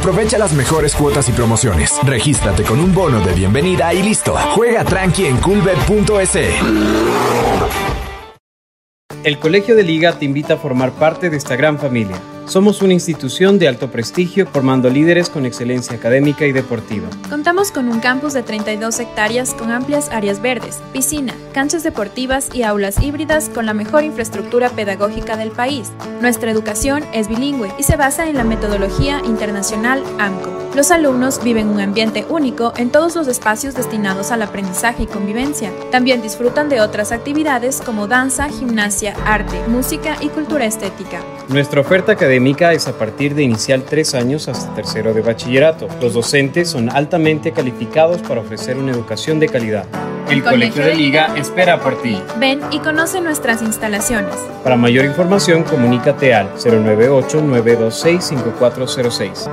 Aprovecha las mejores cuotas y promociones. Regístrate con un bono de bienvenida y listo. Juega tranqui en coolbet.es. El Colegio de Liga te invita a formar parte de esta gran familia. Somos una institución de alto prestigio formando líderes con excelencia académica y deportiva. Contamos con un campus de 32 hectáreas con amplias áreas verdes, piscina, canchas deportivas y aulas híbridas con la mejor infraestructura pedagógica del país. Nuestra educación es bilingüe y se basa en la metodología internacional AMCO. Los alumnos viven un ambiente único en todos los espacios destinados al aprendizaje y convivencia. También disfrutan de otras actividades como danza, gimnasia, arte, música y cultura estética. Nuestra oferta académica es a partir de inicial tres años hasta tercero de bachillerato. Los docentes son altamente calificados para ofrecer una educación de calidad. El Colegio de Liga espera por ti. Ven y conoce nuestras instalaciones. Para mayor información, comunícate al 098-926-5406.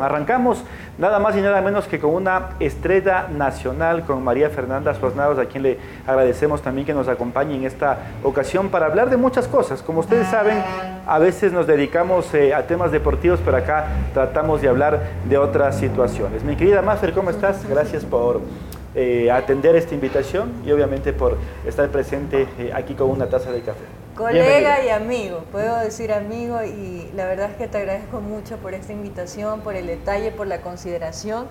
Arrancamos nada más y nada menos que con una estrella nacional, con María Fernanda Suaznados, a quien le agradecemos también que nos acompañe en esta ocasión para hablar de muchas cosas. Como ustedes saben, a veces nos dedicamos eh, a temas deportivos, pero acá tratamos de hablar de otras situaciones. Mi querida Mafer, ¿cómo estás? Gracias por eh, atender esta invitación y obviamente por estar presente eh, aquí con una taza de café. Colega y amigo, puedo decir amigo y la verdad es que te agradezco mucho por esta invitación, por el detalle, por la consideración,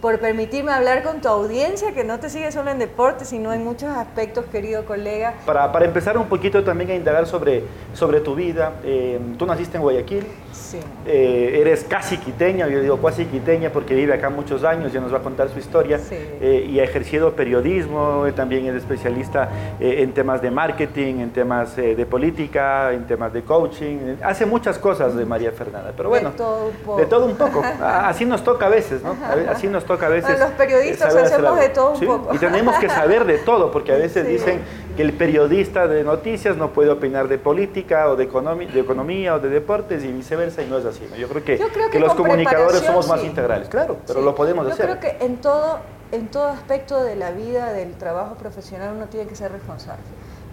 por permitirme hablar con tu audiencia que no te sigue solo en deporte, sino en muchos aspectos, querido colega. Para, para empezar un poquito también a indagar sobre, sobre tu vida, eh, tú naciste en Guayaquil, Sí. eh, eres casi quiteña, yo digo casi quiteña porque vive acá muchos años, ya nos va a contar su historia, Sí. eh, y ha ejercido periodismo, eh, también es especialista eh, en temas de marketing, en temas eh, de política, en temas de coaching, hace muchas cosas de María Fernanda, pero De bueno, todo un poco. de todo un poco, así nos toca a veces, ¿no? Así nos toca a veces. Bueno, los periodistas hacemos de todo un Sí, poco. Y tenemos que saber de todo, porque a veces dicen que el periodista de noticias no puede opinar de política o de, economía o de deportes y viceversa, y no es así. ¿no? Yo creo que, Yo creo que que los comunicadores somos más integrales, claro, pero Sí. lo podemos Yo hacer. creo que en todo, en todo aspecto de la vida, del trabajo profesional, uno tiene que ser responsable.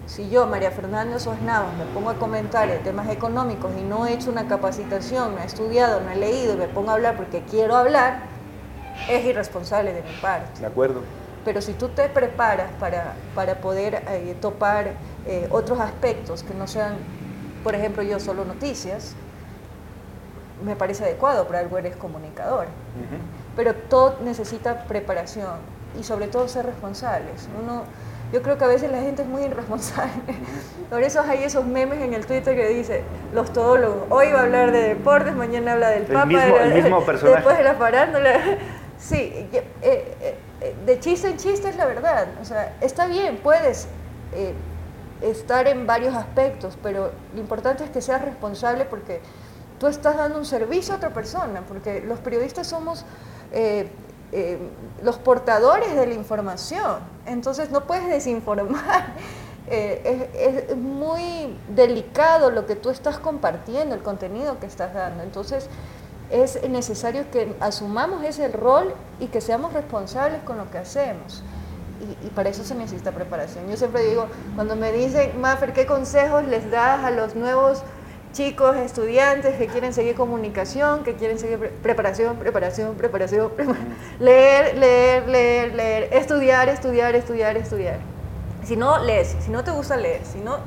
Si yo, María Fernanda Sosnavos, me pongo a comentar en temas económicos y no he hecho una capacitación, no he estudiado, no he leído y me pongo a hablar porque quiero hablar, es irresponsable de mi parte. De acuerdo. Pero si tú te preparas para, para poder eh, topar eh, otros aspectos que no sean, por ejemplo, yo solo noticias, me parece adecuado, por algo eres comunicador. Ujú. Pero todo necesita preparación y sobre todo ser responsables. Uno, yo creo que a veces la gente es muy irresponsable. Por eso hay esos memes en el Twitter que dice, los todólogos, hoy va a hablar de deportes, mañana habla del El Papa, mismo- el de- mismo personaje. después de la farándula. Sí, eh, de chiste en chiste es la verdad. O sea, está bien, puedes eh, estar en varios aspectos, pero lo importante es que seas responsable porque tú estás dando un servicio a otra persona, porque los periodistas somos eh, eh, los portadores de la información, entonces no puedes desinformar. Es, es muy delicado lo que tú estás compartiendo, el contenido que estás dando. Entonces es necesario que asumamos ese rol y que seamos responsables con lo que hacemos. Y, y para eso se necesita preparación. Yo siempre digo, cuando me dicen, Maffer, ¿qué consejos les das a los nuevos chicos, estudiantes que quieren seguir comunicación, que quieren seguir pre- preparación, preparación, preparación, prepara- leer, leer, leer, leer, estudiar, estudiar, estudiar, estudiar. Si no, lees. Si no te gusta leer, si no,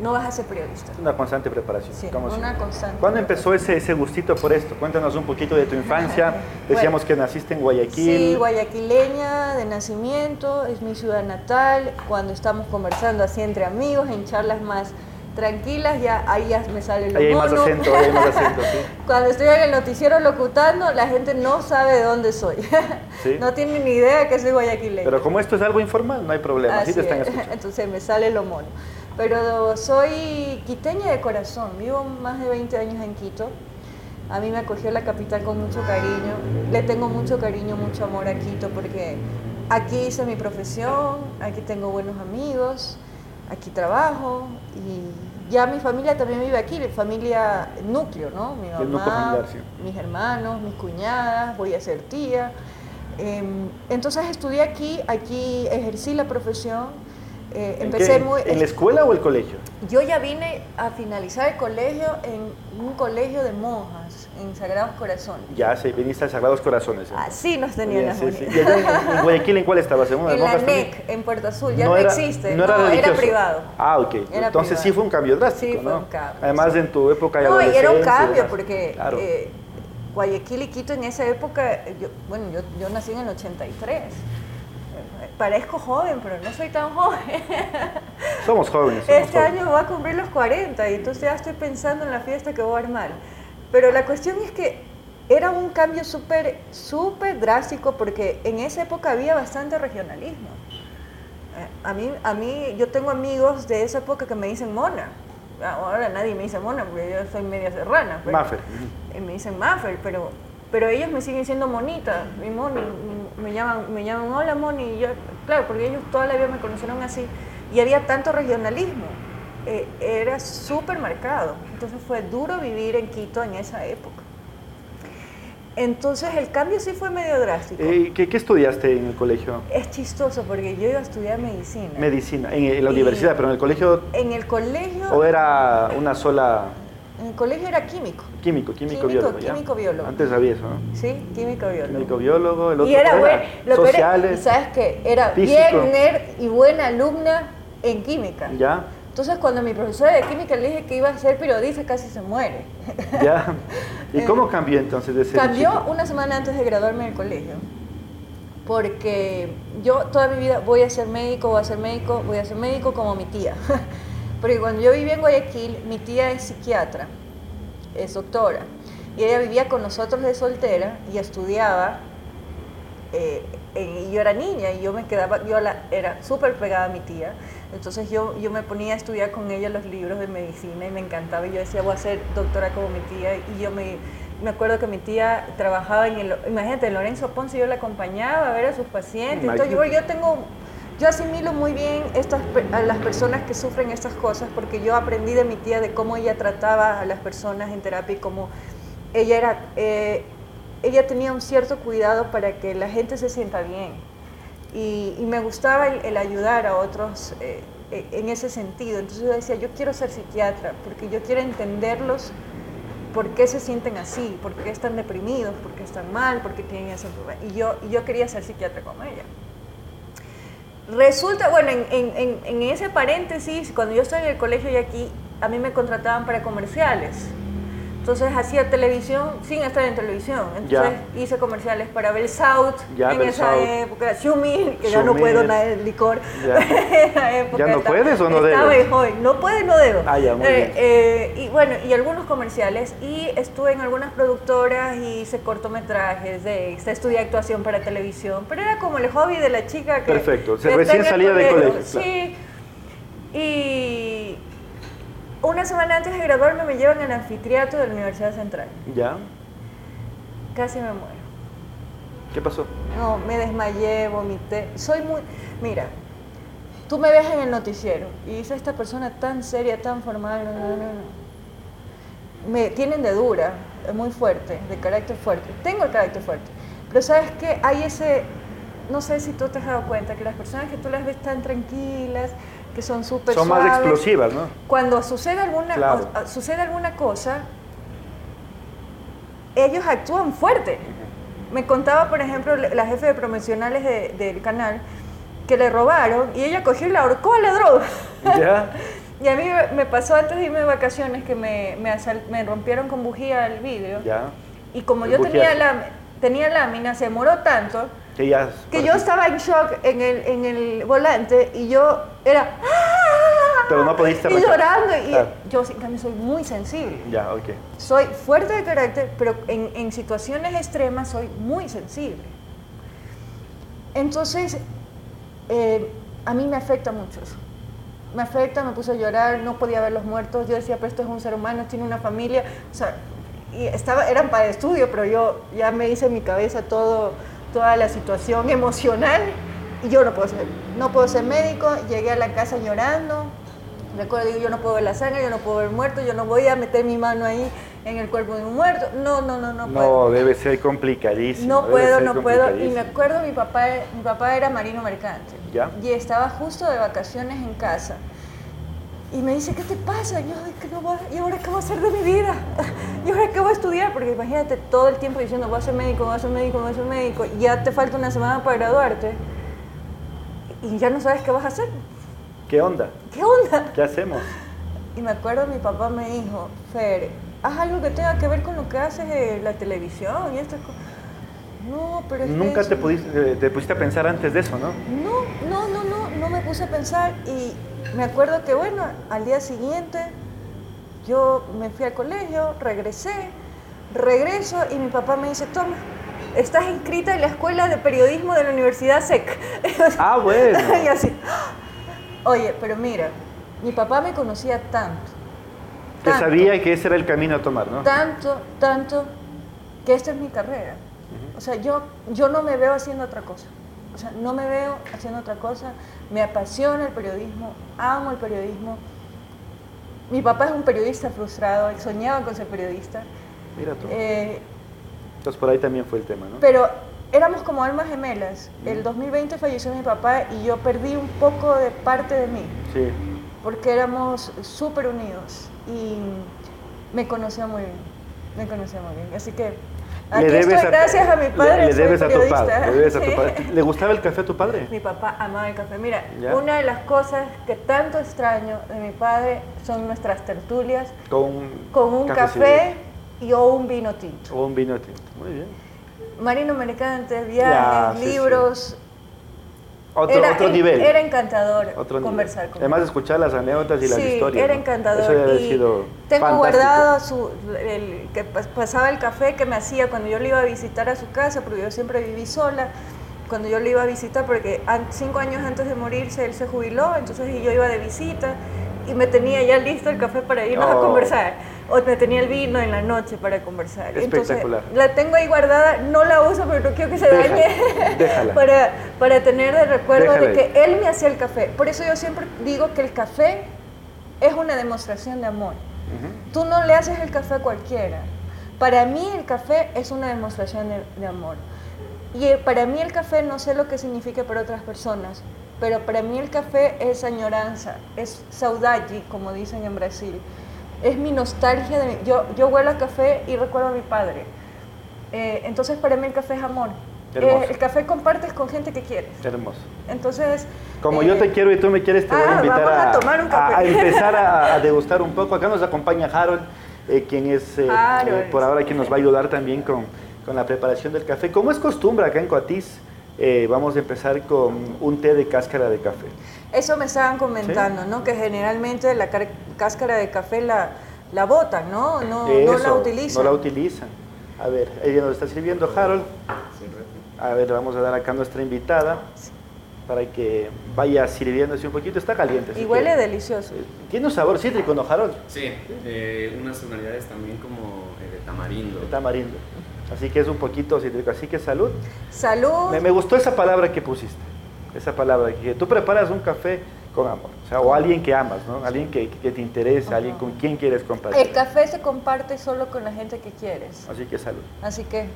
no vas a ser periodista. Una constante preparación. Sí, una constante ¿Cuándo empezó ese, ese gustito por esto? Cuéntanos un poquito de tu infancia. Decíamos que naciste en Guayaquil. Sí, guayaquileña de nacimiento, es mi ciudad natal. Cuando estamos conversando así entre amigos, en charlas más tranquilas, ya ahí ya me sale lo Ahí hay más acento, ahí hay más acento, sí. Cuando estoy en el noticiero locutando, la gente no sabe de dónde soy. Sí. No tiene ni idea que soy guayaquileña. Pero como esto es algo informal, no hay problema. Así Así te están es. escuchando. Entonces me sale lo mono. Pero soy quiteña de corazón, vivo más de 20 años en Quito. A mí me acogió la capital con mucho cariño. Le tengo mucho cariño, mucho amor a Quito porque aquí hice mi profesión, aquí tengo buenos amigos, aquí trabajo y ya mi familia también vive aquí, mi familia núcleo, ¿no? Mi mamá, mis hermanos, mis cuñadas, voy a ser tía. Em, entonces estudié aquí, aquí ejercí la profesión Eh, empecé muy... ¿En la escuela o el colegio? Yo ya vine a finalizar el colegio en un colegio de monjas, en Sagrados Corazones. Ya, sí, viniste a Sagrados Corazones. Así nos tenían las sí, sí. ¿Y en, Guayaquil en cuál estabas? ¿En, en la NEC, en Puerto Azul, ya no, existe. No, era, era, privado. Ah, ok. Entonces sí fue un cambio drástico, Sí, fue un cambio. Además en tu época ya No, y era un cambio porque... Eh, Guayaquil y Quito en esa época, yo, bueno, yo, yo nací en el 83 parezco joven, pero no soy tan joven. Somos jóvenes. este año va a cumplir los 40 y entonces ya estoy pensando en la fiesta que voy a armar. Pero la cuestión es que era un cambio súper, súper drástico porque en esa época había bastante regionalismo. Eh, a mí, a mí, yo tengo amigos de esa época que me dicen mona. Ahora nadie me dice mona porque yo soy media serrana. Maffer. Me dicen Maffer, pero pero ellos me siguen siendo monita, mi Moni, me llaman, me llaman hola Moni, y yo, claro, porque ellos toda la vida me conocieron así, y había tanto regionalismo, eh, era súper marcado, entonces fue duro vivir en Quito en esa época. Entonces el cambio sí fue medio drástico. Eh, ¿qué, estudiaste en el colegio? Es chistoso porque yo iba a estudiar medicina. Medicina, en, la universidad, pero en el colegio... En el colegio... ¿O era una sola...? En el colegio era químico. Químico, químico, biólogo. Químico biólogo. Antes había eso, ¿no? Sí, químico biólogo. Químico biólogo, el otro y era, bueno, sociales. y sabes qué, era bien nerd y buena alumna en química. Ya. Entonces cuando mi profesora de química le dije que iba a ser periodista, casi se muere. Ya. ¿Y cómo eh, cambió entonces de ser Cambió una semana antes de graduarme del colegio. Porque yo toda mi vida voy a ser médico, voy a ser médico, voy a ser médico como mi tía. Porque cuando yo vivía en Guayaquil, mi tía es psiquiatra, es doctora, y ella vivía con nosotros de soltera y estudiaba. Eh, y yo era niña y yo me quedaba, yo era súper pegada a mi tía, entonces yo, yo me ponía a estudiar con ella los libros de medicina y me encantaba y yo decía voy a ser doctora como mi tía y yo me, me acuerdo que mi tía trabajaba en el, imagínate, Lorenzo Ponce, yo la acompañaba a ver a sus pacientes, entonces yo, yo tengo yo asimilo muy bien estas, a las personas que sufren estas cosas porque yo aprendí de mi tía de cómo ella trataba a las personas en terapia y cómo ella era, eh, ella tenía un cierto cuidado para que la gente se sienta bien. Y, me gustaba el, ayudar a otros eh, eh, en ese sentido. Entonces yo decía, yo quiero ser psiquiatra porque yo quiero entenderlos por qué se sienten así, por qué están deprimidos, por qué están mal, por qué tienen ese problema. Y yo, y yo quería ser psiquiatra como ella. Resulta, bueno, en, en, en, ese paréntesis, cuando yo estaba en el colegio y aquí, a mí me contrataban para comerciales. Entonces hacía televisión sin estar en televisión. Entonces hice comerciales para Bell South en esa época, Shumi, que ya no puedo nada de licor. Ya, ¿Ya no puedes o no debes? Hoy. No puedo no debo. Ah, ya, muy eh, eh, y bueno, y algunos comerciales. Y estuve en algunas productoras y hice cortometrajes, de, estudié actuación para televisión. Pero era como el hobby de la chica que... Perfecto, se recién salía de colegio. Sí. Y una semana antes de graduarme me llevan al anfiteatro de la Universidad Central. ¿Ya? Casi me muero. ¿Qué pasó? No, me desmayé, vomité. Soy muy... Mira, tú me ves en el noticiero y dices, esta persona tan seria, tan formal, no, no, no. Me tienen de dura, muy fuerte, de carácter fuerte. Tengo el carácter fuerte. Pero sabes qué, hay ese, no sé si tú te has dado cuenta, que las personas que tú las ves tan tranquilas, que son súper Son más explosivas, ¿no? Cuando sucede alguna, sucede alguna cosa, ellos actúan fuerte. Me contaba, por ejemplo, la jefe de promocionales del canal, que le robaron y ella cogió y la ahorcó a la droga. ¿Ya? y a mí me pasó antes de irme de vacaciones que me, me, rompieron con bujía el vidrio. ¿Ya? Y como yo tenía, la, tenía lámina, se demoró tanto que, yo estaba en shock en el, en el volante y yo era... Pero no pudiste... Y llorando. Y yo, en cambio, soy muy sensible. Ya, ok. Soy fuerte de carácter, pero en, en situaciones extremas soy muy sensible. Entonces, eh, a mí me afecta mucho eso. Me afecta, me puse a llorar, no podía ver los muertos. Yo decía, pero esto es un ser humano, tiene una familia. O sea, y estaba, eran para estudio, pero yo ya me hice en mi cabeza todo toda la situación emocional y yo no puedo ser, no puedo ser médico, llegué a la casa llorando, recuerdo, digo, yo no puedo ver la sangre, yo no puedo ver muerto, yo no voy a meter mi mano ahí en el cuerpo de un muerto. No, no, no, no. No, puedo. debe ser complicadísimo. No puedo, no puedo. Y me acuerdo, mi papá, mi papá era marino mercante. Ya. Y estaba justo de vacaciones en casa. Y me dice, ¿qué te pasa? Y yo, "Ay, que no voy a- ¿y ahora qué voy a hacer de mi vida? ¿Y ahora qué voy a estudiar? Porque imagínate todo el tiempo diciendo, voy a ser médico, voy a ser médico, voy a ser médico. Y ya te falta una semana para graduarte. Y ya no sabes qué vas a hacer. ¿Qué onda? ¿Qué onda? ¿Qué hacemos? Y me acuerdo, mi papá me dijo, Fer, haz algo que tenga que ver con lo que haces en la televisión y estas cosas. No, pero es Nunca te no- pusiste, te pusiste a pensar antes de eso, ¿no? No, no, no, no, no me puse a pensar y me acuerdo que bueno, al día siguiente yo me fui al colegio, regresé, regreso y mi papá me dice, toma, estás inscrita en la escuela de periodismo de la Universidad SEC. Ah, bueno. y así, oye, pero mira, mi papá me conocía tanto. Que tanto, sabía que ese era el camino a tomar, ¿no? Tanto, tanto, que esta es mi carrera. O sea, yo, yo no me veo haciendo otra cosa. O sea, no me veo haciendo otra cosa. Me apasiona el periodismo, amo el periodismo. Mi papá es un periodista frustrado, él soñaba con ser periodista. Mira tú. Eh, Entonces por ahí también fue el tema, ¿no? pero éramos como almas gemelas. El 2020 falleció mi papá y yo perdí un poco de parte de mí. Sí. porque éramos súper unidos y me conocía muy bien, me conocía muy bien. Así que aquí estoy gracias a mi padre, Le, le debes a tu padre. Le debes a tu padre. ¿Le gustaba el café a tu padre? Mi papá amaba el café. Mira, ¿Ya? una de las cosas que tanto extraño de mi padre son nuestras tertulias Con, con un café y o un vino tinto. O un vino tinto. Muy bien. Marino Mercante, viajes, Ya, sí, sí. Otro, era, otro nivel. Era encantador otro conversar nivel. con Además escuchar las anécdotas y las sí, historias. era ¿no? encantador. Eso debe haber y sido tengo fantástico. guardado su, el, que pas- pasaba el café que me hacía cuando yo le iba a visitar a su casa, porque yo siempre viví sola. Cuando yo le iba a visitar, porque cinco años antes de morirse él se jubiló, entonces yo iba de visita y me tenía ya listo el café para irnos a conversar. O me tenía el vino en la noche para conversar. Espectacular. Entonces, la tengo ahí guardada, no la uso, pero no quiero que se Déjala, dañe. déjala. para, para tener de recuerdo Déjala de que ahí. él me hacía el café. Por eso yo siempre digo que el café es una demostración de amor. Ujú. Tú no le haces el café a cualquiera. Para mí el café es una demostración de, de amor. Y eh, para mí el café no sé lo que significa para otras personas, pero para mí el café es añoranza, es saudade, como dicen en Brasil. Es mi nostalgia. De, yo, yo huelo a café y recuerdo a mi padre. Eh, entonces para mí el café es amor. Eh, el café compartes con gente que quieres. Hermoso. Entonces... Como eh, yo te quiero y tú me quieres, te voy a ah, invitar vamos a a, tomar un café. a- empezar a, a degustar un poco. Acá nos acompaña Harold, eh, quien es Harold. por ahora quien nos va a ayudar también con, con la preparación del café. Como es costumbre acá en Coatiz, vamos a empezar con un té de cáscara de café. Eso me estaban comentando, ¿no? Que generalmente la car- cáscara de café la, la botan, ¿no? No, no la utilizan. No la utilizan. A ver, ella nos está sirviendo Harold. A ver, le vamos a dar acá a nuestra invitada para que vaya sirviéndose un poquito. Está caliente. y huele que, delicioso. eh, Tiene un sabor cítrico, ¿no, Harold? Sí, eh, unas tonalidades también como eh, de tamarindo. De tamarindo. Así que es un poquito cítrico. Así que salud. Salud. Me, me gustó esa palabra que pusiste. Esa palabra que tú preparas un café con amor. O sea, o alguien que amas, ¿no? Alguien que, que te interesa, alguien con quien quieres compartir. El café se comparte solo con la gente que quieres. Así que salud. Así que,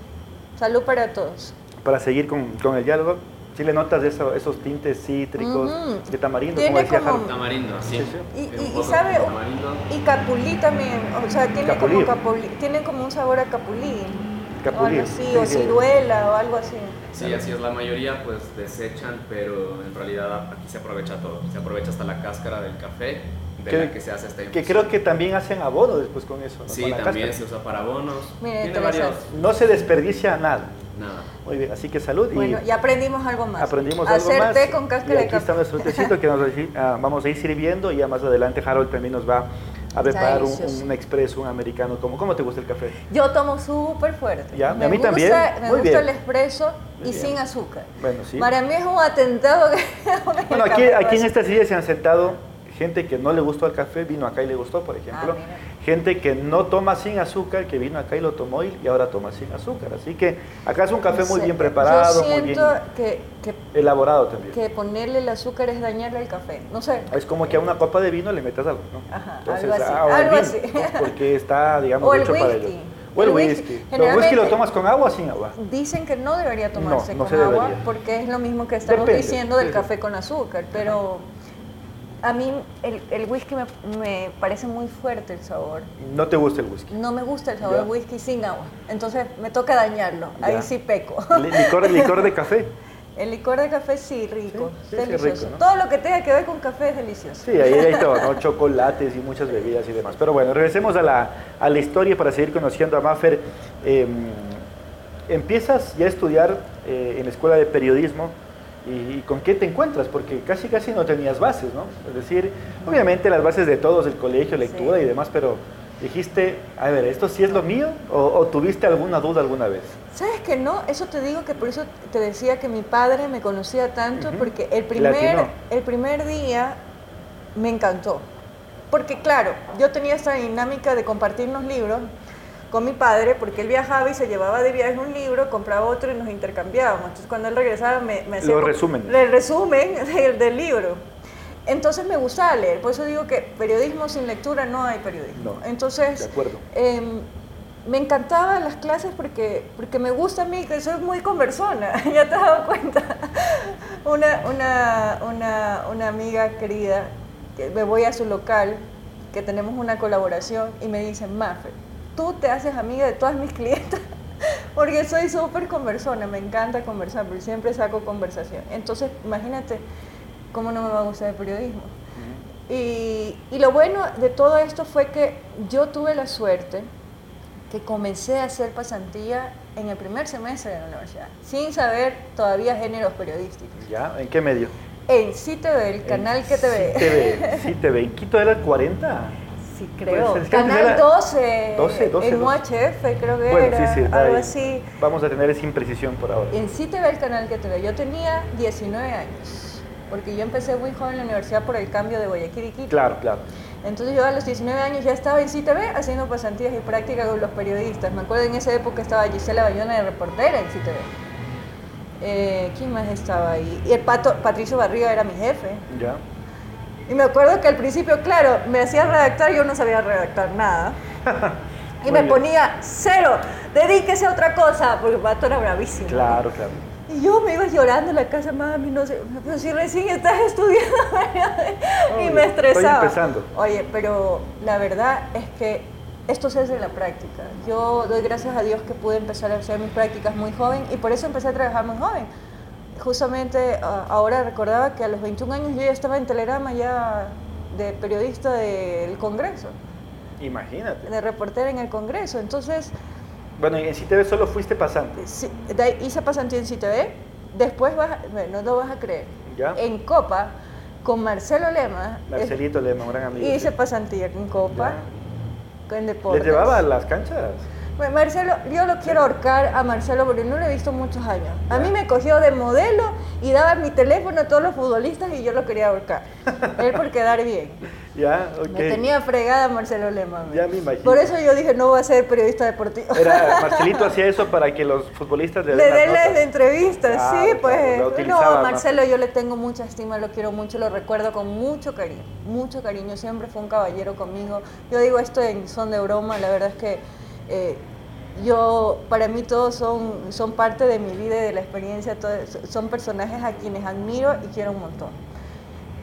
salud para todos. Para seguir con, con el diálogo, si le notas eso- esos tintes cítricos Ujú. de tamarindo, Tiene como decía como-. Tamarindo, sí. Sí, sí. Y, y- y sabe, tamarindo. y capulí también, o sea, tiene Capulí. como capulí, tiene como un sabor a capulí. Capulí, O algo así, sí, o ciruela o algo así. Sí, así es. La mayoría pues desechan, pero en realidad aquí se aprovecha todo. Se aprovecha hasta la cáscara del café, de Que- la que se hace esta Que infusión. creo que también hacen abono después con eso, ¿no? Sí, Con la también cáscara. se usa para bonos. Mira, Tiene varios. No se desperdicia nada. Nada. Muy bien, así que salud y Bueno, ya aprendimos algo más. aprendimos Hacer algo más. té con y cáscara de aquí está café. nuestro tecito que nos ah, vamos a ir sirviendo y ya más adelante Harold también nos va a preparar un, un expreso, un americano. ¿Cómo, ¿Cómo te gusta el café? Yo tomo súper fuerte. Ya, me a mí gusta, también. Me Muy gusta bien. el espresso Muy y bien. sin azúcar. Bueno, sí. Para mí es un atentado. que- Bueno, aquí, aquí en esta silla se han sentado gente que no le gustó el café, vino acá y le gustó, por ejemplo. Ah, mira. Gente que no toma sin azúcar, que vino acá y lo tomó y, ahora toma sin azúcar. Así que acá es un café muy bien preparado, muy bien que, elaborado también. Que ponerle el azúcar es dañarle el café, no sé. Es como que a una copa de vino le metas algo, ¿no? Ajá, algo así. Ah, algo así. Porque está, digamos, hecho para ello. O el, whisky. ¿El whisky lo tomas con agua o sin agua? Dicen que no debería tomarse con agua porque es lo mismo que estamos diciendo del café con azúcar, pero a mí el, whisky me, parece muy fuerte el sabor. ¿No te gusta el whisky? No me gusta el sabor del whisky sin agua. Entonces me toca dañarlo. Ahí sí peco. ¿Licor, ¿Licor de café? El licor de café sí, rico, delicioso. Todo lo que tenga que ver con café es delicioso. Sí, ahí hay todo, ¿no? Chocolates y muchas bebidas y demás. Pero bueno, regresemos a la, a la historia para seguir conociendo a Maffer. Em, empiezas ya a estudiar eh, en la escuela de periodismo y, con qué te encuentras, porque casi casi no tenías bases, ¿no? Es decir, obviamente las bases de todos, el colegio, lectura y demás, pero dijiste, a ver, ¿esto sí es lo mío? ¿O, tuviste alguna duda alguna vez? ¿Sabes que no? Eso te digo que por eso te decía que mi padre me conocía tanto, porque el primer, el primer día me encantó. Porque claro, yo tenía esta dinámica de compartir los libros con mi padre, porque él viajaba y se llevaba de viaje un libro, compraba otro y nos intercambiábamos. Entonces cuando él regresaba me, me hacía... Resumen. El resumen del, del, libro. Entonces me gustaba leer, por eso digo que periodismo sin lectura no hay periodismo. Entonces, de acuerdo. Em, me encantaban las clases porque, porque me gusta a mí, que soy muy conversona, ya te has dado cuenta. Una, una, una, una amiga querida, que me voy a su local, que tenemos una colaboración, y me dice, Mafe, tú te haces amiga de todas mis clientes, porque soy súper conversona, me encanta conversar, porque siempre saco conversación. Entonces, imagínate cómo no me va a gustar el periodismo. y, y, lo bueno de todo esto fue que yo tuve la suerte que comencé a hacer pasantía en el primer semestre de la universidad, sin saber todavía géneros periodísticos. ¿Ya? ¿En qué medio? En CITV, el canal que te ve. CITV, ¿en Quito era el 40? Sí, creo. Canal 12, 12, 12, en UHF creo que bueno, era, sí, sí, algo así. Vamos a tener esa imprecisión por ahora. En CITV, el canal que te ve. Yo tenía 19 años, porque yo empecé muy joven en la universidad por el cambio de Guayaquil y Quito. Claro, claro. Entonces yo a los 19 años ya estaba en CITV haciendo pasantías y prácticas con los periodistas. Me acuerdo en esa época estaba Gisela Bayona de reportera en CITV. Eh, ¿Quién más estaba ahí? Y el Pato, Patricio Barriga era mi jefe. Ya. Y me acuerdo que al principio, claro, me hacía redactar, yo no sabía redactar nada. y me ponía cero, dedíquese a otra cosa, porque el Pato era bravísimo. Claro, claro. Y yo me iba llorando en la casa, mami, no sé, pero si recién estás estudiando y me estresaba. Estoy empezando. Oye, pero la verdad es que esto se hace en la práctica. Yo doy gracias a Dios que pude empezar a hacer mis prácticas muy joven y por eso empecé a trabajar muy joven. Justamente ahora recordaba que a los 21 años yo ya estaba en Telerama ya de periodista del Congreso. Imagínate. De reportera en el Congreso. Entonces, bueno, en CITV solo fuiste pasante. Sí, hice pasante en CITV. Después, vas, no lo vas a creer. ¿Ya? En Copa, con Marcelo Lema. Marcelito Lema, un gran amigo. Hice pasantía en Copa, con Deportes. ¿Les llevaba a las canchas? Bueno, Marcelo, yo lo quiero ahorcar a Marcelo porque no lo he visto muchos años. A mí me cogió de modelo y daba mi teléfono a todos los futbolistas y yo lo quería ahorcar. Él por quedar bien. Ya, Me tenía fregada Marcelo Lema. Ya me imagino. Por eso yo dije, no voy a ser periodista deportivo. Era, Marcelito hacía eso para que los futbolistas le den las entrevistas, sí, pues. no, Marcelo yo le tengo mucha estima, lo quiero mucho, lo recuerdo con mucho cariño, mucho cariño. Siempre fue un caballero conmigo. Yo digo esto en son de broma, la verdad es que eh, yo, para mí todos son, son parte de mi vida y de la experiencia, son personajes a quienes admiro y quiero un montón.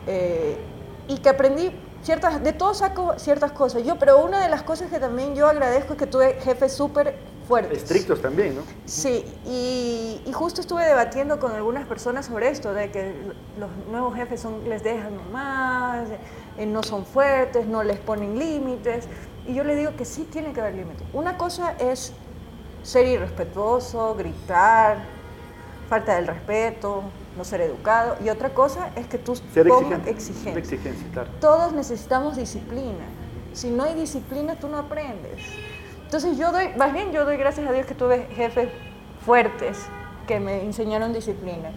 Eh, y que aprendí ciertas, de todos saco ciertas cosas. Yo, pero una de las cosas que también yo agradezco es que tuve jefes súper fuertes. Estrictos también, ¿no? Sí, y, y, justo estuve debatiendo con algunas personas sobre esto, de que los nuevos jefes son, les dejan más, eh, no son fuertes, no les ponen límites. Y yo le digo que sí tiene que haber límites. Una cosa es ser irrespetuoso, gritar, falta del respeto, no ser educado. Y otra cosa es que tú ser exigente. exigencia, claro. Todos necesitamos disciplina. Si no hay disciplina, tú no aprendes. Entonces yo doy, más bien yo doy gracias a Dios que tuve jefes fuertes que me enseñaron disciplina.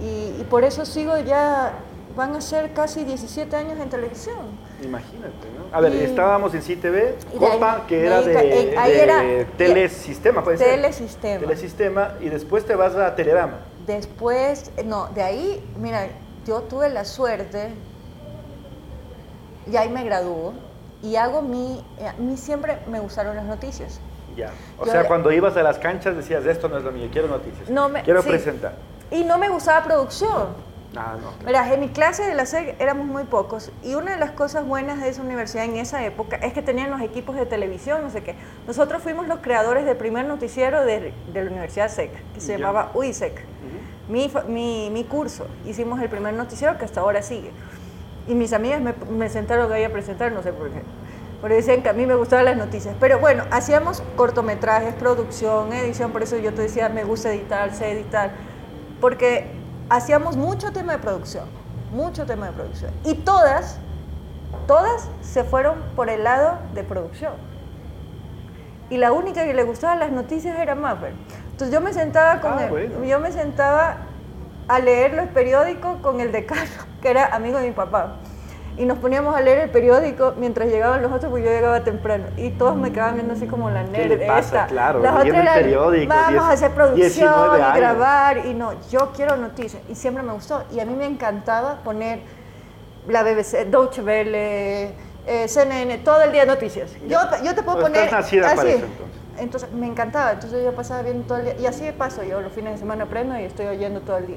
Y, y por eso sigo ya van a ser casi 17 años en televisión. Imagínate, ¿no? A ver, estábamos en CTV, Copa, que era de, eh, ahí de era- Telesistema, puede ser. Telesistema. Telesistema, y después te vas a Telerama. Después, eh, no, de ahí, mira, yo tuve la suerte, y ahí me graduó, y hago mi, eh, a mí siempre me gustaron las noticias. Ya. O Yo sea, cuando ibas a las canchas decías, esto no es lo mío, quiero noticias. No me- quiero sí. presentar. Y no me gustaba producción. Ah, no. Mira, en mi clase de la SEC éramos muy pocos y una de las cosas buenas de esa universidad en esa época es que tenían los equipos de televisión, no sé qué. Nosotros fuimos los creadores del primer noticiero de, de la Universidad SEC, que se Ya. llamaba UISEC. mi, fa- mi, mi curso, hicimos el primer noticiero que hasta ahora sigue. Y mis amigas me, me sentaron ahí a presentar, no sé por qué. Pero decían que a mí me gustaban las noticias. Pero bueno, hacíamos cortometrajes, producción, edición, por eso yo te decía, me gusta editar, sé editar. Porque hacíamos mucho tema de producción, mucho tema de producción. Y todas, todas se fueron por el lado de producción. Y la única que le gustaban las noticias era Maffer. Entonces yo me sentaba con Ah, el- bueno. yo me sentaba a leer los periódicos con el decano, que era amigo de mi papá. Y nos poníamos a leer el periódico mientras llegaban los otros, porque yo llegaba temprano. Y todos me quedaban viendo así como la ¿Qué nerd. le pasa? esta. Claro, Las otras el eran, periódico, Vamos diez- a hacer producción 19 y años". grabar. Y no, yo quiero noticias. Y siempre me gustó. Y a mí me encantaba poner la BBC, Deutsche Welle, eh, CNN, todo el día noticias. Yo, yo te puedo poner. estás así. entonces. Entonces me encantaba, entonces yo pasaba viendo todo el día, y así paso, yo los fines de semana aprendo y estoy oyendo todo el día.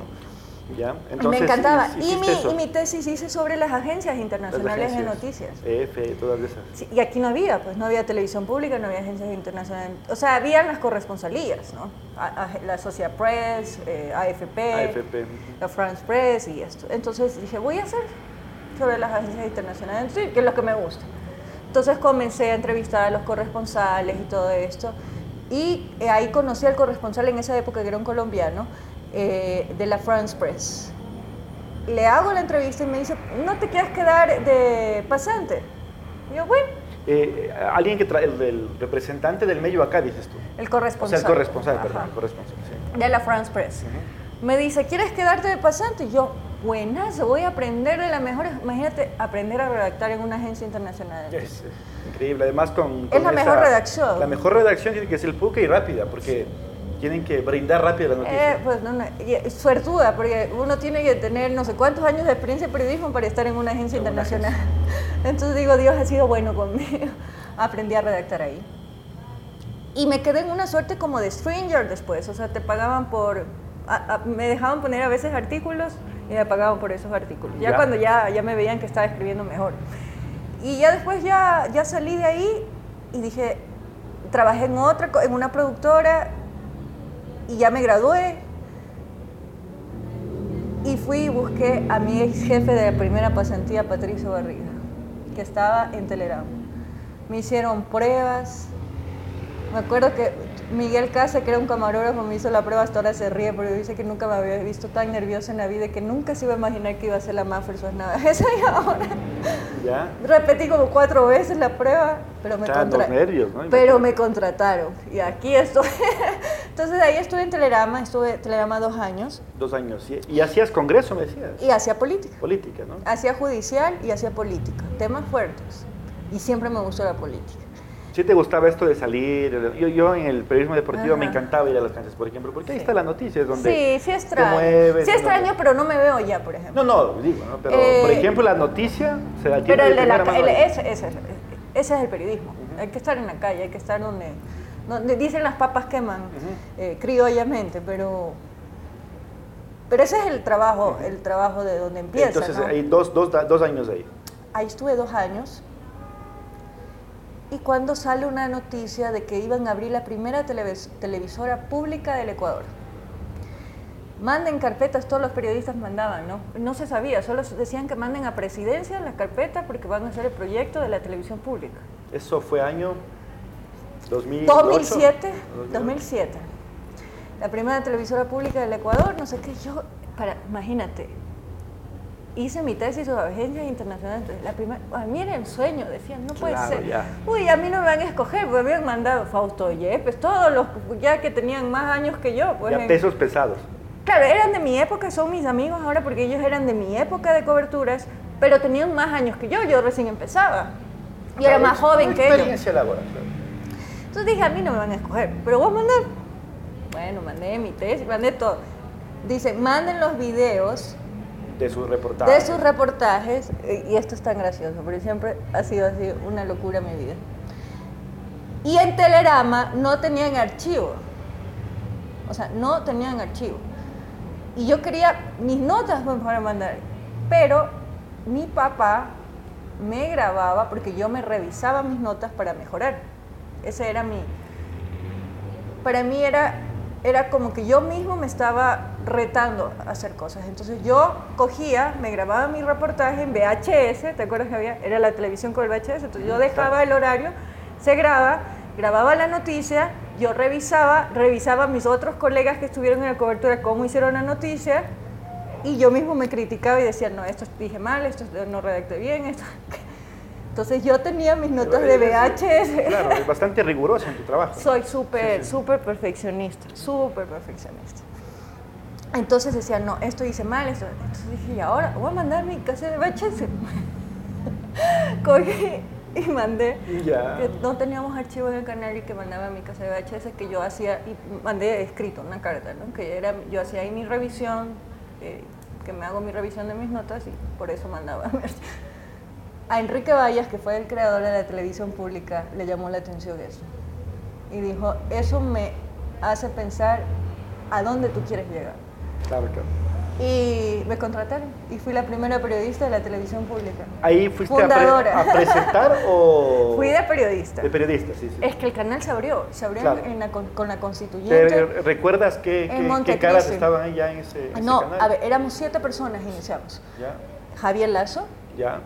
¿Ya? me encantaba. Y mi, y mi tesis hice sobre las agencias Las internacionales de agencias, noticias. EFE, todas esas. Sí, y aquí no había, pues no había televisión pública, no había agencias internacionales. O sea, habían las corresponsalías, ¿no? A- a- la Social Press, eh, AFP, AFP. la France Press y esto. Entonces dije, voy a hacer sobre las agencias internacionales, sí, que es lo que me gusta. Entonces comencé a entrevistar a los corresponsales y todo esto. Y eh, ahí conocí al corresponsal en esa época, que era un colombiano, eh, de la France Press. Le hago la entrevista y me dice, ¿no te quieres quedar de pasante? Y yo, bueno, Eh, alguien que trae, el, representante del medio acá, dices tú. el O corresponsal. sea, el corresponsal, perdón, el corresponsal, sí. de la France Press. Me dice, ¿quieres quedarte de pasante? Y yo, buenas, voy a aprender de la mejor. Imagínate, aprender a redactar en una agencia internacional. Es increíble, además con... Es la mejor redacción. La mejor redacción tiene que ser puca y rápida, porque tienen que brindar rápido las noticias. Eh, pues no, no, es suertuda, porque uno tiene que tener no sé cuántos años de experiencia en periodismo para estar en una agencia En una internacional. Entonces digo, Dios ha sido bueno conmigo. Aprendí a redactar ahí. Y me quedé en una suerte como de stranger después, o sea, te pagaban por... a- a- me dejaban poner a veces artículos y me pagaban por esos artículos. Ya, Ya. cuando ya, ya me veían que estaba escribiendo mejor. Y ya después ya, ya salí de ahí y dije, trabajé en otra, en una productora y ya me gradué. Y fui y busqué a mi ex jefe de la primera pasantía, Patricio Barriga, que estaba en Telerama. Me hicieron pruebas. Me acuerdo que Miguel Casa, que era un camarógrafo, me hizo la prueba, hasta ahora se ríe, pero dice que nunca me había visto tan nerviosa en la vida y que nunca se iba a imaginar que iba a ser la más nada. Esa y ahora. ¿Ya? Repetí como cuatro veces la prueba, pero me, los nervios, ¿no? pero me contrataron. Y aquí estoy. Entonces ahí estuve en Telerama, estuve en Telerama dos años Dos años, sí. Y hacías congreso, me decías. y hacía política. Política, ¿no? Hacía judicial y hacía política, temas fuertes. Y siempre me gustó la política. ¿Sí te gustaba esto de salir? Yo, yo en el periodismo deportivo me Ajá. encantaba ir a las canchas, por ejemplo, porque ahí Sí. está la noticia, es donde sí, sí te extraño. mueves, sí extraño, pero no me veo ya, por ejemplo. No, no, digo, ¿no? Pero, Eh, por ejemplo, la noticia se tiene Pero el de la, el- ahí. ese, ese- ese es el periodismo. Hay que estar en la calle, hay que estar donde, donde dicen las papas queman, eh, criollamente, pero pero ese es el trabajo, el trabajo de donde empieza. Entonces, ¿no? hay dos, dos, dos años ahí. Ahí estuve dos años. Y cuando sale una noticia de que iban a abrir la primera televis- televisora pública del Ecuador. Manden carpetas, todos los periodistas mandaban, ¿no? No se sabía, solo decían que manden a presidencia las carpetas porque van a hacer el proyecto de la televisión pública. Eso fue año 2008. 2007, 2007. La primera televisora pública del Ecuador, no sé qué, yo, para, imagínate, hice mi tesis sobre agencias internacionales. entonces, La primera, a mí era el sueño, decían, no puede Claro, ser. ya. Uy, a mí no me van a escoger, porque me habían mandado Fausto Yepes, todos los ya que tenían más años que yo. Pues, Ya en- pesos pesados. Claro, eran de mi época, son mis amigos ahora porque ellos eran de mi época de coberturas, pero tenían más años que yo, yo recién empezaba. Y era más joven que ellos. experiencia laboral. claro. Entonces dije, a mí no me van a escoger, pero voy a mandar. Bueno, mandé mi tesis, mandé todo. Dice, manden los videos De sus reportajes. de sus reportajes, y esto es tan gracioso, porque siempre ha sido así una locura mi vida. Y en Telerama no tenían archivo. O sea, no tenían archivo. Y yo quería mis notas pues, para mandar. Pero mi papá me grababa porque yo me revisaba mis notas para mejorar. Ese era mi... Para mí era, era como que yo mismo me estaba retando a hacer cosas. Entonces yo cogía, me grababa mi reportaje en VHS, ¿te acuerdas que había? Era la televisión con el VHS. Entonces yo dejaba el horario, se graba, grababa la noticia, yo revisaba, revisaba a mis otros colegas que estuvieron en la cobertura cómo hicieron la noticia y yo mismo me criticaba y decía, no, esto dije mal, esto no redacté bien, esto... Entonces yo tenía mis notas de VHS. Claro, es bastante riguroso en tu trabajo. Soy súper, súper perfeccionista, súper perfeccionista. Entonces decía, no, esto hice mal, esto. Entonces dije, y ahora voy a mandar mi cassette de VHS. Cogí y mandé. Ya. Que no teníamos archivos en el canal y que mandaba mi cassette de VHS que yo hacía, y mandé escrito una carta, ¿no? Que era, yo hacía ahí mi revisión, eh, que me hago mi revisión de mis notas y por eso mandaba. A Enrique Vallas, que fue el creador de la televisión pública, le llamó la atención eso. Y dijo, eso me hace pensar a dónde tú quieres llegar. Claro, claro. Y me contrataron y fui la primera periodista de la televisión pública. ¿Ahí fuiste a, pre- a presentar o...? Fui de periodista. De periodista, sí, sí. Es que el canal se abrió, se abrió Claro. en la con, la ¿Te constituyente. recuerdas qué, qué- qué caras estaban ahí ya en ese, ese No, canal? a ver, éramos siete personas iniciamos. Ya, Javier Lazo, ya.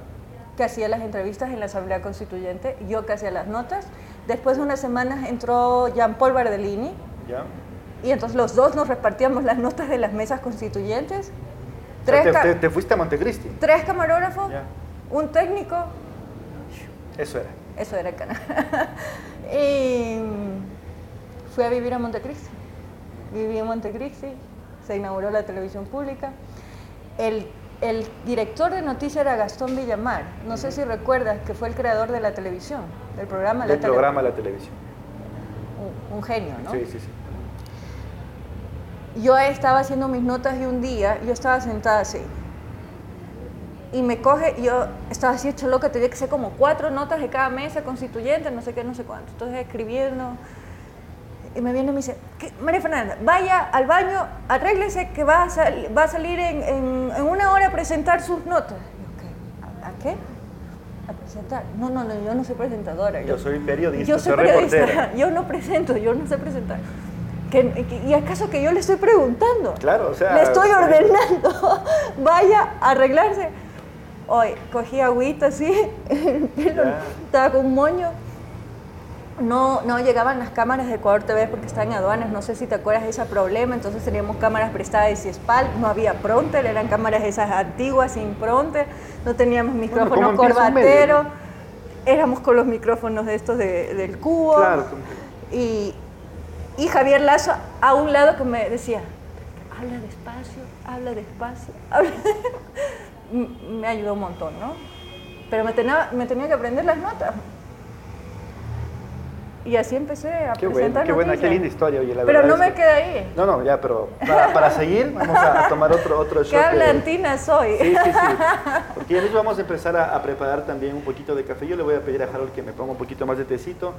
Que hacía las entrevistas en la Asamblea Constituyente, yo que hacía las notas. Después de unas semanas entró Jean-Paul Bardellini, ya. y entonces los dos nos repartíamos las notas de las mesas constituyentes. O sea, Tres, te, te- te fuiste a Montecristi. tres camarógrafos, Ya. un técnico, Eso era. eso era el canal. y fui a vivir a Montecristi. Viví en Montecristi, se inauguró la televisión pública. El, el director de noticias era Gastón Villamar. No sé si recuerdas que fue el creador de la televisión, del programa. Del la tele- programa La Televisión. Un, un genio, ¿no? Sí, sí, sí. Yo estaba haciendo mis notas y un día yo estaba sentada así. Y me coge, yo estaba así hecho loca, tenía que hacer como cuatro notas de cada mesa constituyente, no sé qué, no sé cuánto. Entonces escribiendo. Y me viene y me dice, "¿Qué? María Fernanda, vaya al baño, arréglese que va a, sal- va a salir en, en- en una hora a presentar sus notas. Yo. ¿A, a qué? A presentar. No, no, no, yo no soy presentadora. Yo soy periodista, Yo soy soy periodista. reportera. Yo no presento, yo no sé presentar. ¿Que- que- ¿Y acaso que yo le estoy preguntando? Claro, o sea, Le estoy ordenando. Vaya a arreglarse. Hoy cogí agüita así, el pelo Ya. estaba con un moño. No, no llegaban las cámaras de Ecuador TV porque estaban en aduanas, no sé si te acuerdas de ese problema, entonces teníamos cámaras prestadas de Ciespal, no había pronter, eran cámaras esas antiguas sin pronter, no teníamos micrófonos ¿cómo empieza un medio, corbateros, éramos con los micrófonos de estos de- del cubo. Claro, Y, y Javier Lazo a un lado que me decía, habla despacio, habla despacio. habla-". Me ayudó un montón, ¿no? Pero me tenía, me tenía que aprender las notas. Y así empecé a Qué bueno, presentar qué buena, qué linda historia, oye, la Pero verdad no es me que- quedé ahí. No, no, ya, pero para, para seguir vamos a, a tomar otro, otro Qué shot. de- hablantina soy. Sí, sí, sí. Porque ya mismo vamos a empezar a, a preparar también un poquito de café. Yo le voy a pedir a Harold que me ponga un poquito más de tecito.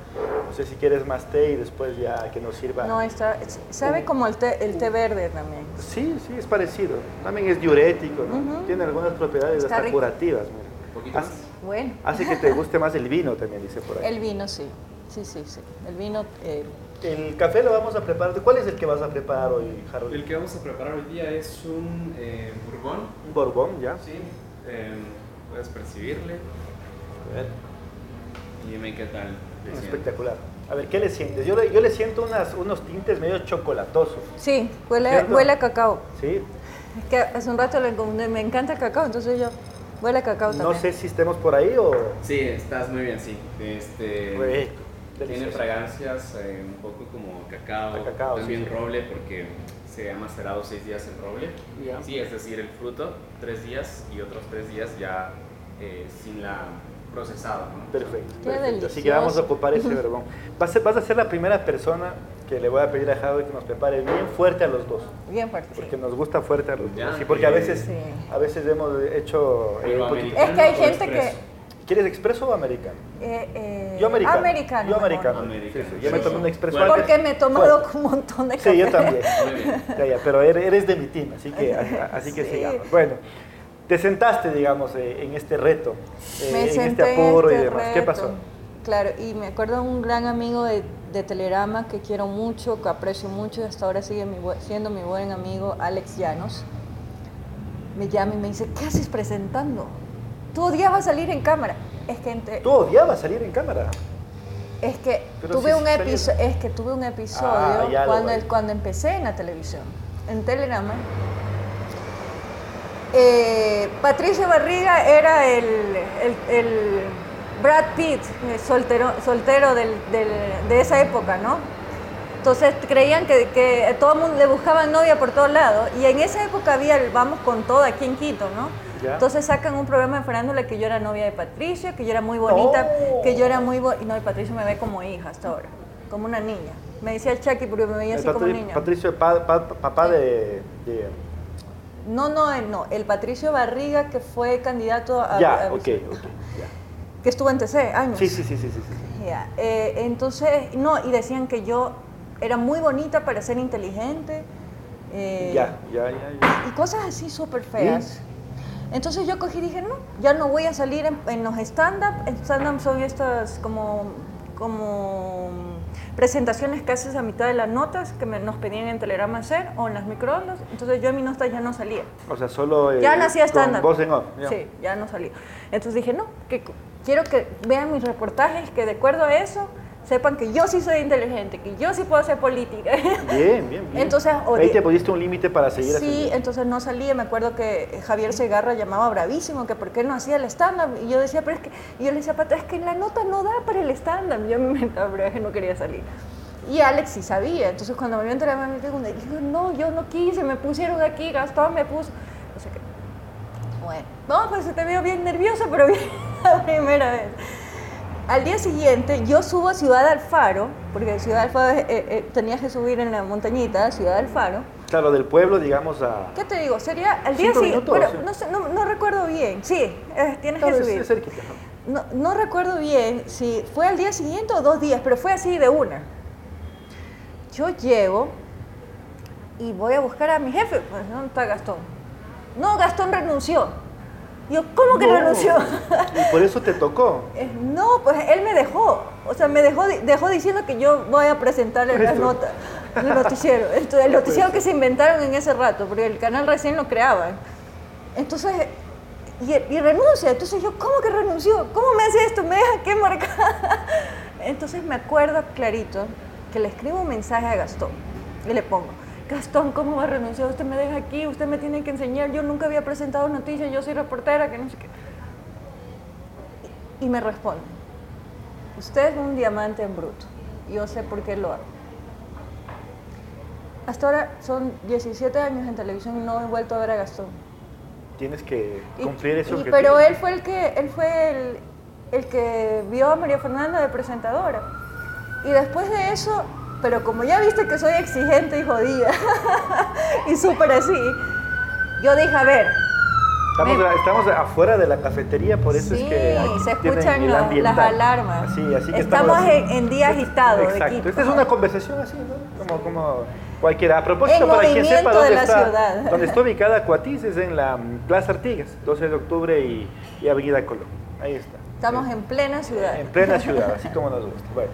No sé si quieres más té y después ya que nos sirva. No, está, sabe como el té, el té verde también. Sí, sí, es parecido. También es diurético, ¿no? Tiene algunas propiedades Está hasta rico. curativas. mira. poquito Hace, más. Bueno, hace que te guste más el vino también, dice por ahí. el vino sí. Sí, sí, sí. El vino... eh, El café lo vamos a preparar. ¿Cuál es el que vas a preparar hoy, Harold? El que vamos a preparar hoy día es un eh, bourbon. Un Borbón, ¿ya? Sí, eh, puedes percibirle A ver, y dime qué tal. Espectacular. A ver, ¿qué le sientes? Yo le, yo le siento unas, unos tintes medio chocolatosos. sí, huele, huele a cacao. ¿Sí? Es que hace un rato le encomendé, me encanta el cacao, entonces yo huele a cacao también. No sé si estemos por ahí o... Sí, estás muy bien, sí. Este, Perfecto. Tiene fragancias eh, un poco como cacao, cacao, también sí, sí. roble porque se ha macerado seis días en roble. Ya. Sí, es decir, el fruto tres días y otros tres días ya eh, sin la procesado. ¿no? Perfecto. Qué perfecto. Así que vamos a ocupar ese verbón. Vas a, vas a ser la primera persona que le voy a pedir a Javi que nos prepare bien fuerte a los dos. Bien fuerte. Porque nos gusta fuerte a los Ya, dos. Sí, porque a veces, Sí. a veces hemos hecho... eh, un poquito- Es que hay gente expreso. ¿Quieres expreso o americano? Eh, eh, Yo americano. Americano. Yo americano. Americano. Sí, sí. Yo me Sí. tomé un expreso Bueno. Porque me he tomado un montón de café. Sí, yo también. Ya, ya, pero eres de mi team, así que, así que Sí. sigamos. Bueno, te sentaste, digamos, eh, en este reto, eh, Me en senté este apuro en y este demás. ¿Qué pasó? reto. Claro, y me acuerdo de un gran amigo de, de Telerama que quiero mucho, que aprecio mucho y hasta ahora sigue mi siendo mi buen amigo Alex Llanos. Me llama y me dice, ¿qué haces presentando? Tú odiabas salir en cámara. Es que, entre- Tú odiabas salir en cámara. es que Pero tuve sí un episodio, es que tuve un Ah, episodio lo cuando, voy. cuando empecé en la televisión, en Telerama. Eh, Patricio Barriga era el, el- el Brad Pitt, eh, soltero, soltero del- del- de esa época, ¿no? Entonces creían que, que todo el mundo le buscaban novia por todos lados. Y en esa época había el Vamos con todo aquí en Quito, ¿no? Ya. Entonces sacan un programa de farándula que yo era novia de Patricio, que yo era muy bonita, que yo era muy bonita. No, y Patricio me ve como hija hasta ahora, como una niña. Me decía el Chucky porque me veía El así como niña. Patricio, pa- pa- papá de, de- No, no, eh, no. El Patricio Barriga, que fue candidato a. Ya, a- ok, ok. ya. Que estuvo en TC años. Sí, sí, sí, sí, sí. sí. Ya, eh, entonces, no, y decían que yo era muy bonita para ser inteligente. eh, Ya, ya, ya, ya. Y cosas así súper feas. Entonces yo cogí y dije, no, ya no voy a salir en, en los stand-up. Stand-up son estas como, como presentaciones que haces a mitad de las notas que me- nos pedían en Telegrama hacer o en las microondas. Entonces yo en mi nota ya no salía. O sea, solo. eh, Ya no hacía stand-up. Ya. Sí, ya no salía. Entonces dije, no, que quiero que vean mis reportajes, que de acuerdo a eso sepan que yo sí soy inteligente, que yo sí puedo hacer política. Bien, bien, bien. Entonces, Ahí te pusiste un límite para seguir Sí, haciendo. entonces no salía. Me acuerdo que Javier Segarra llamaba bravísimo que por qué no hacía el stand-up. Y yo decía, pero es que, y yo le decía, Pato, es que la nota no da para el stand-up. Yo me inventaba, pero es que no quería salir. Y Alex sí sabía. Entonces cuando me vio en Telegram, me dijo, dijo, no, yo no quise, me pusieron aquí, Gastón me puso. No sé qué. Bueno, no, pues se te veo bien nerviosa, pero bien la primera vez. Al día siguiente, yo subo a Ciudad Alfaro, porque Ciudad Alfaro eh, eh, tenías que subir en la montañita, Ciudad Alfaro. Claro, del pueblo, digamos, a. ¿Qué te digo? Sería al día siguiente. Bueno, no, sé, no, no recuerdo bien. Sí, eh, tienes Claro, que subir. es cerquita. ¿no? No, no recuerdo bien si fue al día siguiente o dos días, pero fue así de una. Yo llego y voy a buscar a mi jefe. Pues, ¿dónde está Gastón? No, Gastón renunció. Yo, ¿cómo que No. renunció? Y por eso te tocó. Eh, No, pues él me dejó. O sea, me dejó, dejó diciendo que yo voy a presentarle las notas, el noticiero. Entonces, el noticiero que se inventaron en ese rato, porque el canal recién lo creaban. Entonces, y, y renuncia. Entonces yo, ¿cómo que renunció? ¿Cómo me hace esto? ¿Me deja qué marcada? Entonces me acuerdo clarito que le escribo un mensaje a Gastón y le pongo, Gastón, ¿cómo va a renunciar? Usted me deja aquí, usted me tiene que enseñar. Yo nunca había presentado noticias, yo soy reportera, que no sé qué. Y me responde, usted es un diamante en bruto. Yo sé por qué lo hago. Hasta ahora son 17 años en televisión y no he vuelto a ver a Gastón. Tienes que Y- cumplir ese y-. Pero él fue el que, él fue el, el que vio a María Fernanda de presentadora. Y después de eso, pero como ya viste que soy exigente y jodida y súper así, yo dije, a ver, Estamos, Me- estamos afuera de la cafetería, por eso sí, es que aquí se escuchan las alarmas. Así, así que Estamos así. en- en día agitado Exacto. Esta es una conversación así, ¿no? Como, como cualquiera. A propósito, para quien sepa de dónde está, ciudad. dónde está ubicada Cuatiz, es en la mm, Plaza Artigas, 12 de octubre y, y Avenida Colón. Ahí está. estamos en plena ciudad. En plena ciudad, así como nos gusta. Bueno,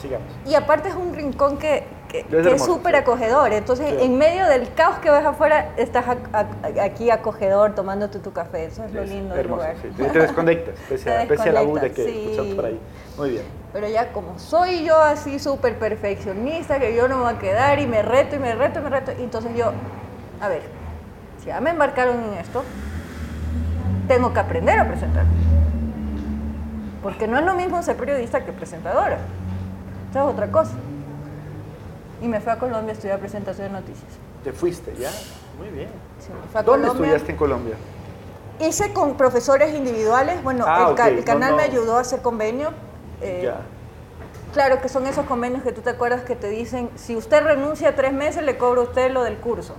sigamos. Y aparte es un rincón que, que, Es súper sí. acogedor. Entonces, Sí. en medio del caos que ves afuera, estás ac- aquí acogedor tomándote tu café. Eso es lo lindo del hermoso, lugar. sí. Te, desconectas, pese a, Te pese a la bulla que escuchamos por ahí. Muy bien. Pero ya como soy yo así súper perfeccionista, que yo no me voy a quedar y me reto y me reto y me reto, y entonces yo, a ver, si ya me embarcaron en esto, tengo que aprender a presentar. Porque no es lo mismo ser periodista que presentadora. Esta es otra cosa. Y me fui a Colombia a estudiar presentación de noticias. ¿Te fuiste ya? Muy bien. Sí, me a ¿Dónde Colombia. estudiaste en Colombia? Hice con profesores individuales. Bueno, Ah, el, ca- ok, el canal no, me no. ayudó a hacer convenio. eh, ya. Claro que son esos convenios que tú te acuerdas que te dicen, si usted renuncia tres meses, le cobra a usted lo del curso.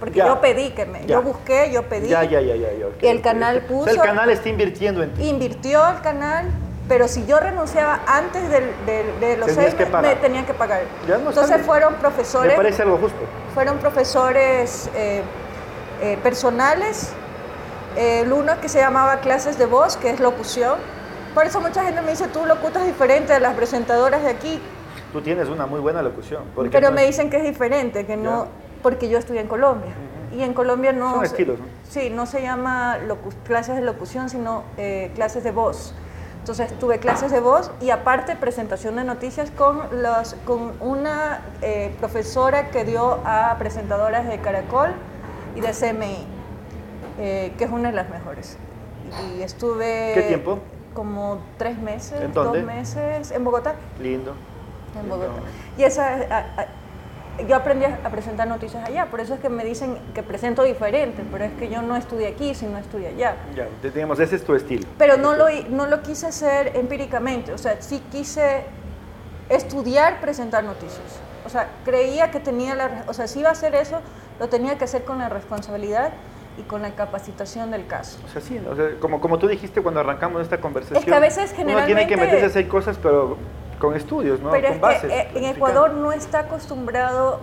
Porque Ya. yo pedí que me, Ya. yo busqué, yo pedí, Ya, ya, ya, ya. ya, ok, Y el ok, canal ok. O sea, puso- el canal está invirtiendo en ti. invirtió el canal, pero si yo renunciaba antes del- del- de, los Tenías seis me- me tenían que pagar. No Entonces fueron Me profesores, parece algo justo. fueron profesores eh, eh, personales. Eh, el uno que se llamaba clases de voz, que es locución. Por eso mucha gente me dice, tú locutas diferente a las presentadoras de aquí. Tú tienes una muy buena locución. Pero no me es- dicen que es diferente, que no, Ya. porque yo estudié en Colombia. Y en Colombia no... Son estilos, ¿no? Sí, no se llama clases de locución, sino eh, clases de voz. Entonces tuve clases de voz y aparte presentación de noticias con, los, con una eh, profesora que dio a presentadoras de Caracol y de CMI, eh, que es una de las mejores. Y estuve... ¿Qué tiempo? Como tres meses, ¿En dónde? dos meses, en Bogotá Lindo. en Bogotá. Y esa, a- a- yo aprendí a presentar noticias allá, por eso es que me dicen que presento diferente, pero es que yo no estudié aquí, sino estudié allá. Ya, digamos, ese es tu estilo. Pero no lo, no lo quise hacer empíricamente, o sea, sí quise estudiar presentar noticias. O sea, creía que tenía la, o sea, si iba a hacer eso, lo tenía que hacer con la responsabilidad y con la capacitación del caso. O sea, sí. O sea, como, como tú dijiste cuando arrancamos esta conversación. Es que a veces Uno tiene que generalmente- meterse a hacer cosas, pero con estudios, ¿no? Pero con es bases. que eh, en. Ecuador no está acostumbrado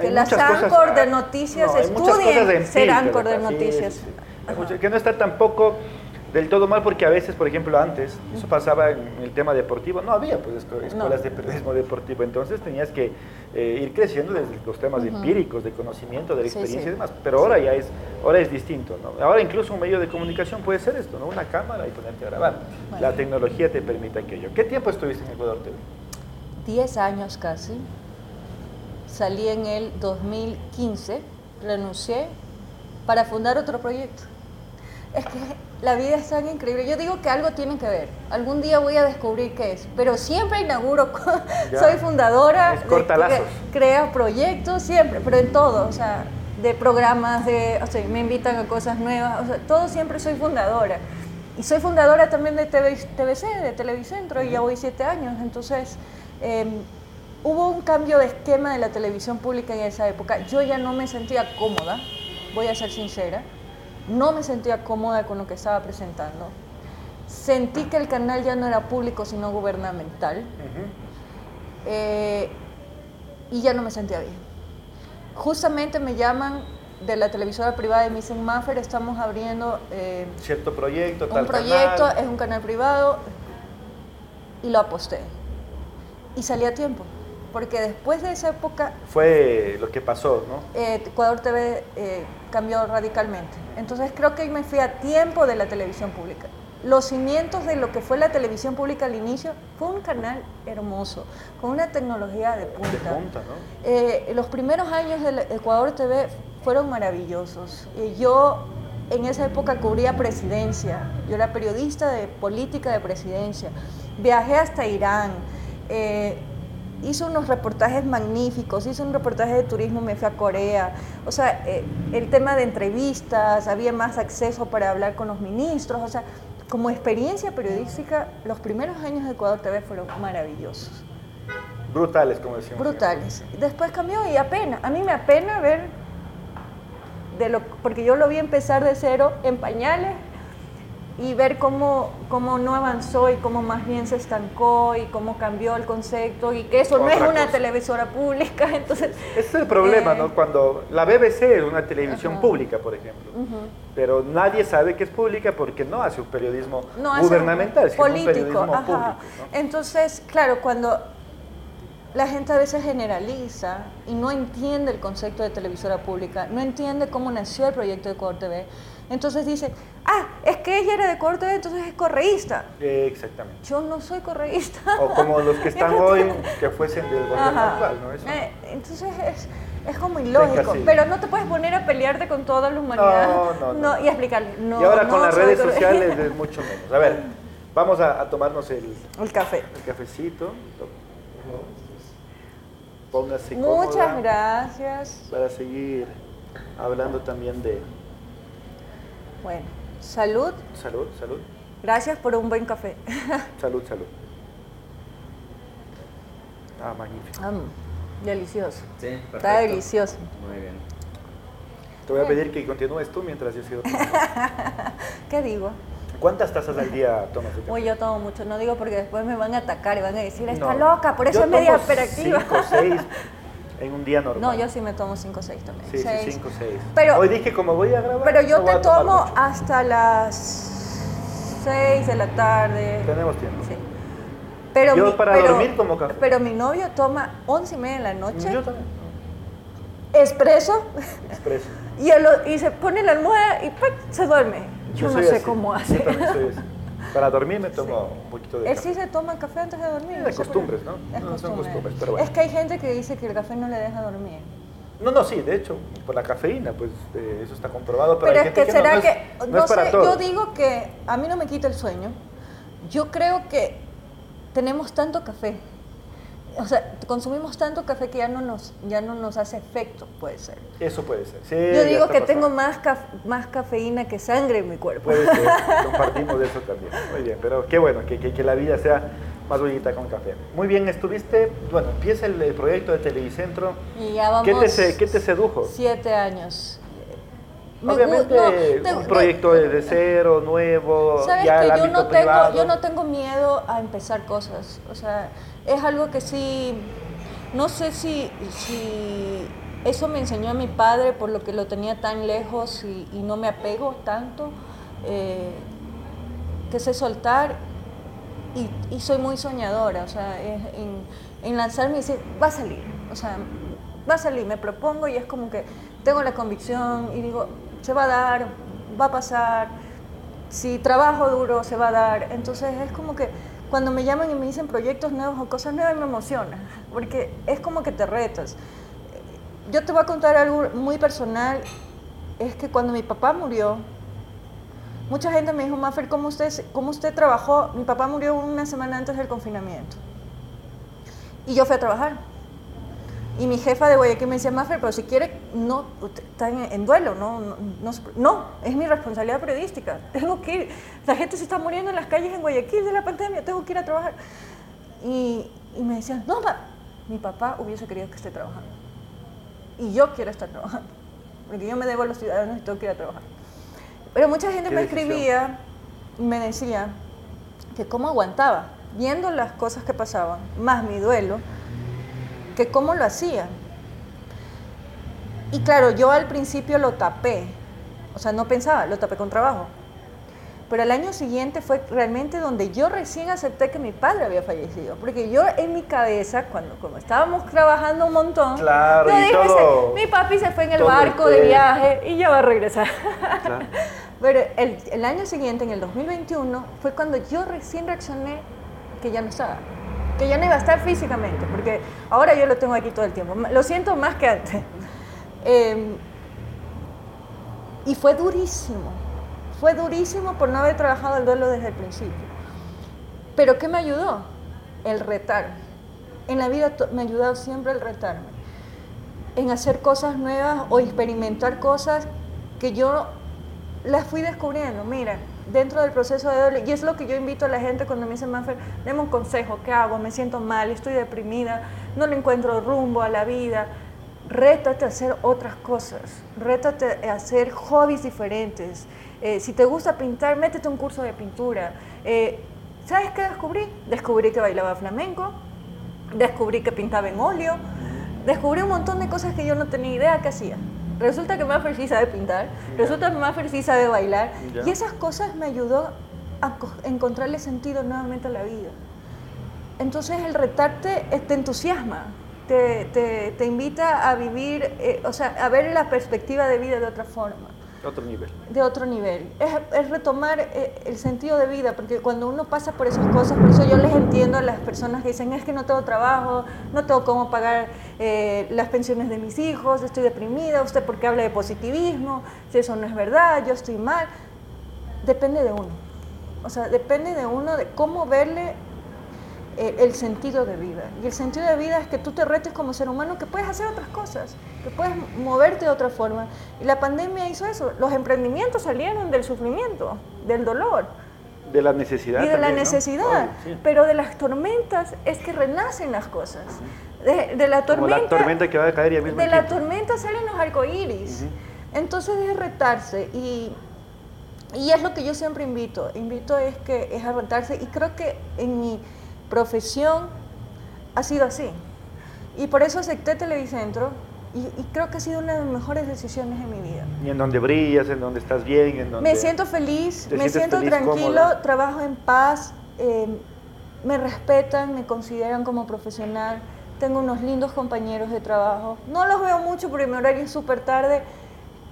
que Hay las cosas- ancor de ah, noticias no, hay muchas cosas estudien ser ancor de noticias. muchas- que no está tampoco del todo mal porque a veces, por ejemplo, antes, eso pasaba en el tema deportivo, no había pues escuelas de periodismo deportivo, entonces tenías que eh, ir creciendo desde los temas empíricos, de conocimiento, de la experiencia sí. y demás, pero ahora ya es, ahora es distinto, ¿no? Ahora incluso un medio de comunicación puede ser esto, ¿no? Una cámara y ponerte a grabar. La tecnología te permite aquello. ¿Qué tiempo estuviste en Ecuador TV? 10 años casi. Salí en el 2015, renuncié para fundar otro proyecto. Es que la vida es tan increíble. Yo digo que algo tiene que ver. Algún día voy a descubrir qué es. Pero siempre inauguro. Soy fundadora. Es de- cortalazos. cre- Creo proyectos, siempre, pero en todo. O sea, de programas, de, o sea, me invitan a cosas nuevas. O sea, todo siempre soy fundadora. Y soy fundadora también de TV, TVC, de Televicentro, y ya voy siete años. Entonces, eh, hubo un cambio de esquema de la televisión pública en esa época. Yo ya no me sentía cómoda, voy a ser sincera. No me sentía cómoda con lo que estaba presentando. Sentí que el canal ya no era público, sino gubernamental. Eh, y ya no me sentía bien. Justamente me llaman de la televisora privada y me dicen, Maffer, estamos abriendo eh, Cierto proyecto, tal un proyecto, canal. es un canal privado, y lo aposté. Y salí a tiempo, porque después de esa época Fue lo que pasó, ¿no? eh, Ecuador TV eh, cambió radicalmente. Entonces creo que me fui a tiempo de la televisión pública. Los cimientos de lo que fue la televisión pública al inicio fue un canal hermoso, con una tecnología de punta. De punta, ¿no? Eh, los primeros años del Ecuador TV fueron maravillosos. Yo en esa época cubría presidencia, yo era periodista de política de presidencia, viajé hasta Irán, eh, hice unos reportajes magníficos, hice un reportaje de turismo, me fui a Corea, o sea, eh, el tema de entrevistas, había más acceso para hablar con los ministros, o sea, como experiencia periodística, los primeros años de Ecuador TV fueron maravillosos Brutales, como decíamos. brutales. Después cambió y apena, a mí me apena ver, de lo, porque yo lo vi empezar de cero en pañales y ver cómo, cómo no avanzó y cómo más bien se estancó y cómo cambió el concepto y que eso no es una cosa. televisora pública, entonces... Ese es el problema, eh, ¿no? Cuando la BBC es una televisión Ajá. pública, por ejemplo, pero nadie sabe que es pública porque no hace un periodismo no gubernamental, sino un político, periodismo ajá. público. ¿no? Entonces, claro, cuando la gente a veces generaliza y no entiende el concepto de televisora pública, no entiende cómo nació el proyecto de Ecuador TV, entonces dice, ah, es que ella era de Ecuador TV, entonces es correísta. Exactamente. Yo no soy correísta. O como los que están hoy que fuesen del gobierno actual, ¿no? Eso- Eh, entonces es, es como ilógico, pero no te puedes poner a pelearte con toda la humanidad No, no, no. y explicarle. No, y ahora no con las redes sociales es mucho menos. A ver, vamos a, a tomarnos el, El café. el cafecito. Póngase Muchas cómoda gracias. Para seguir hablando también de Bueno, salud. salud, salud, Gracias por un buen café. salud, salud. Ah, magnífico. Mm, delicioso. Sí, perfecto. Está delicioso. Muy bien. Te voy a pedir que continúes tú mientras yo sigo. ¿Qué digo? ¿Cuántas tazas al día tomas de café? Uy, yo tomo mucho, no digo porque después me van a atacar y van a decir, está No. loca, por eso Yo es media hiperactiva. Cinco, seis en un día normal. No, yo sí me tomo 5 o 6 también. Sí, sí, seis. cinco, seis. Pero- Hoy dije, como voy a grabar, Pero yo no te tomo hasta las 6 de la tarde. Tenemos tiempo. Sí. Pero Yo mi, para pero- dormir tomo café. Pero mi novio toma 11 y media de la noche, Yo también. espresso, Expreso. y, o- y se pone la almohada y ¡pac! se duerme. Yo, no sé así. cómo Yo hace. también soy así. Para dormir me tomo un poquito de Él café. sí se toma café antes de dormir. De no costumbres, ¿no? Es No, son costumbre. costumbres, pero bueno. Es que hay gente que dice que el café no le deja dormir. No, no, sí, de hecho, por la cafeína, pues eh, eso está comprobado, pero, Pero hay es gente que no- será no, es, que, no no es para sé, yo digo que a mí no me quita el sueño. Yo creo que tenemos tanto café, o sea, consumimos tanto café que ya no nos, ya no nos hace efecto, puede ser. Eso puede ser. Sí, Yo digo que pasando. tengo más, caf- más cafeína que sangre en mi cuerpo. Puede ser, compartimos eso también. Muy bien, pero qué bueno, que, que- que la vida sea más bonita con café. Muy bien, estuviste, bueno, empieza el, el proyecto de Televicentro. Y ya vamos ¿Qué te, se- qué te sedujo? siete años. Me Obviamente, no, te- un proyecto de, de cero, nuevo, Sabes ya que yo no tengo, privado. yo no tengo miedo a empezar cosas. O sea, es algo que sí, no sé si, si eso me enseñó a mi padre por lo que lo tenía tan lejos y, y no me apego tanto, eh, que sé soltar y, y soy muy soñadora. O sea, en lanzarme y decir, va a salir. O sea, va a salir, me propongo y es como que tengo la convicción y digo, se va a dar, va a pasar, si trabajo duro se va a dar. Entonces es como que cuando me llaman y me dicen proyectos nuevos o cosas nuevas me emociona, porque es como que te retas. Yo te voy a contar algo muy personal, es que cuando mi papá murió, mucha gente me dijo, Maffer, ¿cómo usted, ¿cómo usted trabajó? Mi papá murió una semana antes del confinamiento. Y yo fui a trabajar. Y mi jefa de Guayaquil me decía, Maffer, pero si quiere, no, está en, en duelo, no, no, no, no, es mi responsabilidad periodística. Tengo que ir. La gente se está muriendo en las calles en Guayaquil de la pandemia, tengo que ir a trabajar. Y, y me decían, no, ma, mi papá hubiese querido que esté trabajando. Y yo quiero estar trabajando, porque yo me debo a los ciudadanos y tengo que ir a trabajar. Pero mucha gente me decisión. escribía y me decía que cómo aguantaba, viendo las cosas que pasaban, más mi duelo, que cómo lo hacía. Y claro, yo al principio lo tapé, o sea, no pensaba, lo tapé con trabajo. Pero el año siguiente fue realmente donde yo recién acepté que mi padre había fallecido. Porque yo en mi cabeza, cuando como estábamos trabajando un montón, Claro, yo dije, todo- "Se- mi papi se fue en el barco de té". viaje y ya va a regresar. Claro. Pero el, el año siguiente, en el 2021, fue cuando yo recién reaccioné que ya no estaba. Que ya no iba a estar físicamente, porque ahora yo lo tengo aquí todo el tiempo. Lo siento más que antes. Eh, y fue durísimo. Fue durísimo por no haber trabajado el duelo desde el principio. Pero ¿qué me ayudó? El retarme. En la vida me ha ayudado siempre el retarme. En hacer cosas nuevas o experimentar cosas que yo las fui descubriendo. Mira, dentro del proceso de duelo, y es lo que yo invito a la gente cuando me dicen, Manfred, deme un consejo, ¿qué hago? Me siento mal, estoy deprimida, no le encuentro rumbo a la vida. Rétate a hacer otras cosas, rétate a hacer hobbies diferentes. Eh, si te gusta pintar, métete un curso de pintura. Eh, ¿Sabes qué descubrí? Descubrí que bailaba flamenco, descubrí que pintaba en óleo, descubrí un montón de cosas que yo no tenía idea que hacía. Resulta que Maffer sí sabe pintar, resulta que Maffer sí sabe bailar, y esas cosas me ayudó a co- encontrarle sentido nuevamente a la vida. Entonces el retarte eh, te entusiasma, te, te- te invita a vivir, eh, o sea, a ver la perspectiva de vida de otra forma Otro nivel. de otro nivel. Es, es retomar eh, el sentido de vida, porque cuando uno pasa por esas cosas, por eso yo les entiendo a las personas que dicen, es que no tengo trabajo, no tengo cómo pagar eh, las pensiones de mis hijos, estoy deprimida, usted porque habla de positivismo, si eso no es verdad, yo estoy mal. Depende de uno. O sea, depende de uno de cómo verle eh, el sentido de vida. Y el sentido de vida es que tú te retes como ser humano, que puedes hacer otras cosas, que puedes moverte de otra forma. Y la pandemia hizo eso. Los emprendimientos salieron del sufrimiento, del dolor. De la necesidad. Y de la necesidad. Sí. Pero de las tormentas es que renacen las cosas. De, de la Como tormenta. la tormenta que va a caer ya mismo. De la tormenta salen los arcoíris. Entonces es retarse y, y es lo que yo siempre invito. Invito es que es a retarse y creo que en mi profesión ha sido así. Y por eso acepté Televicentro y, y creo que ha sido una de las mejores decisiones en mi vida. Y en donde brillas, en donde estás bien, en donde... Me siento feliz, me siento feliz, tranquilo, cómoda. trabajo en paz, eh, me respetan, me consideran como profesional, tengo unos lindos compañeros de trabajo. No los veo mucho porque mi horario es súper tarde,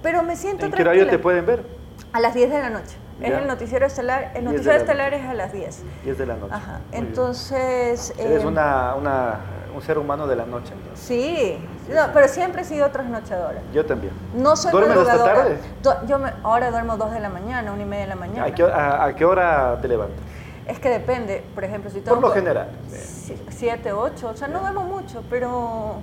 pero me siento ¿En qué tranquila. horario te pueden ver? A las 10 de la noche. Es el noticiero estelar. El 10 de noticiero la estelar es a las 10. 10 de la noche. Ajá. Muy. Entonces... Eres eh, una, una, un ser humano de la noche, entonces. Sí, no, pero siempre he sido trasnochadora. Yo también. No soy ¿Duermes hasta tarde? Do- yo me- ahora duermo 2 de la mañana, 1 y media de la mañana. ¿A qué, a, a qué hora te levantas? Es que depende, por ejemplo, si tengo... Por lo que- general. si- Siete, ocho, o sea, no duermo mucho, pero...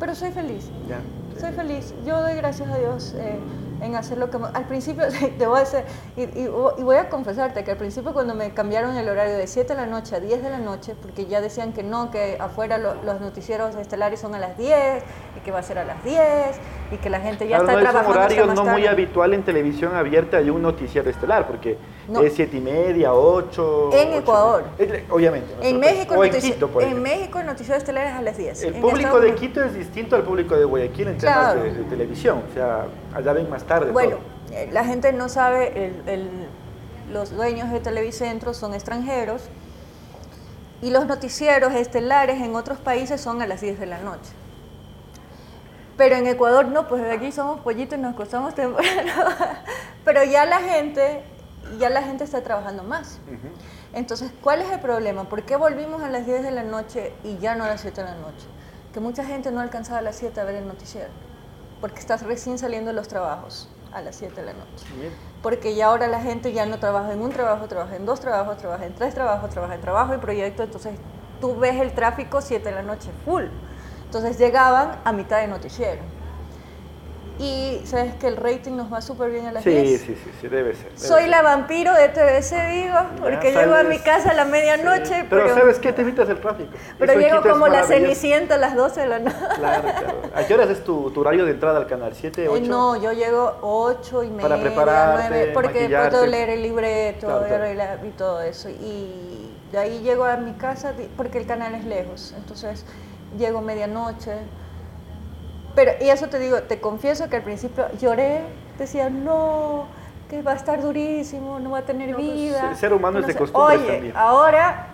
Pero soy feliz. Ya. Soy feliz. Yo doy gracias a Dios eh, en hacer lo que... Al principio, te voy a hacer, y, y- y voy a confesarte que al principio cuando me cambiaron el horario de 7 de la noche a 10 de la noche, porque ya decían que no, que afuera lo- los noticieros estelares son a las 10, y que va a ser a las 10, y que la gente ya Claro, está no es un trabajando horario no muy habitual en televisión abierta de un noticiero estelar, porque No. es siete y media, ocho. En ocho- Ecuador. Obviamente. En México, o en notici- Quito, por en ejemplo. México el noticiero estelar es a las 10. El En público de Quito es distinto al público de Guayaquil en Claro. temas de, de televisión. O sea, allá ven más tarde. Bueno, todo. eh, la gente no sabe, el- el- los dueños de Televicentro son extranjeros y los noticieros estelares en otros países son a las 10 de la noche. Pero en Ecuador no, pues aquí somos pollitos y nos acostamos temprano. Pero ya la gente, ya la gente está trabajando más. Entonces, ¿cuál es el problema? ¿Por qué volvimos a las 10 de la noche y ya no a las 7 de la noche? Que mucha gente no alcanzaba a las 7 a ver el noticiero, porque estás recién saliendo de los trabajos a las 7 de la noche. Porque ya ahora la gente ya no trabaja en un trabajo, trabaja en dos trabajos, trabaja en tres trabajos, trabaja en trabajo y proyecto, entonces tú ves el tráfico 7 de la noche full. Entonces llegaban a mitad de noticiero. Y sabes que el rating nos va súper bien a las Sí, 10. sí, sí, sí, debe ser. debe Soy ser. la vampiro de TVC, digo, porque llego a mi casa a la medianoche, Sí, pero, Pero, ¿sabes qué? Te evitas el tráfico. pero Eso llego como la cenicienta a las 12 de la noche. Claro, claro. ¿A qué horas es tu, tu horario de entrada al canal? ¿7, 8? Eh, no, yo llego 8 y media, Para prepararte, 9, porque después tengo leer el libreto Claro, y claro. y todo eso. Y de ahí llego a mi casa porque el canal es lejos, entonces llego medianoche. Pero, y eso te digo, te confieso que al principio lloré, decía, no, que va a estar durísimo, no va a tener No, pues, vida. el ser humano es de sé". costumbres Oye, también. ahora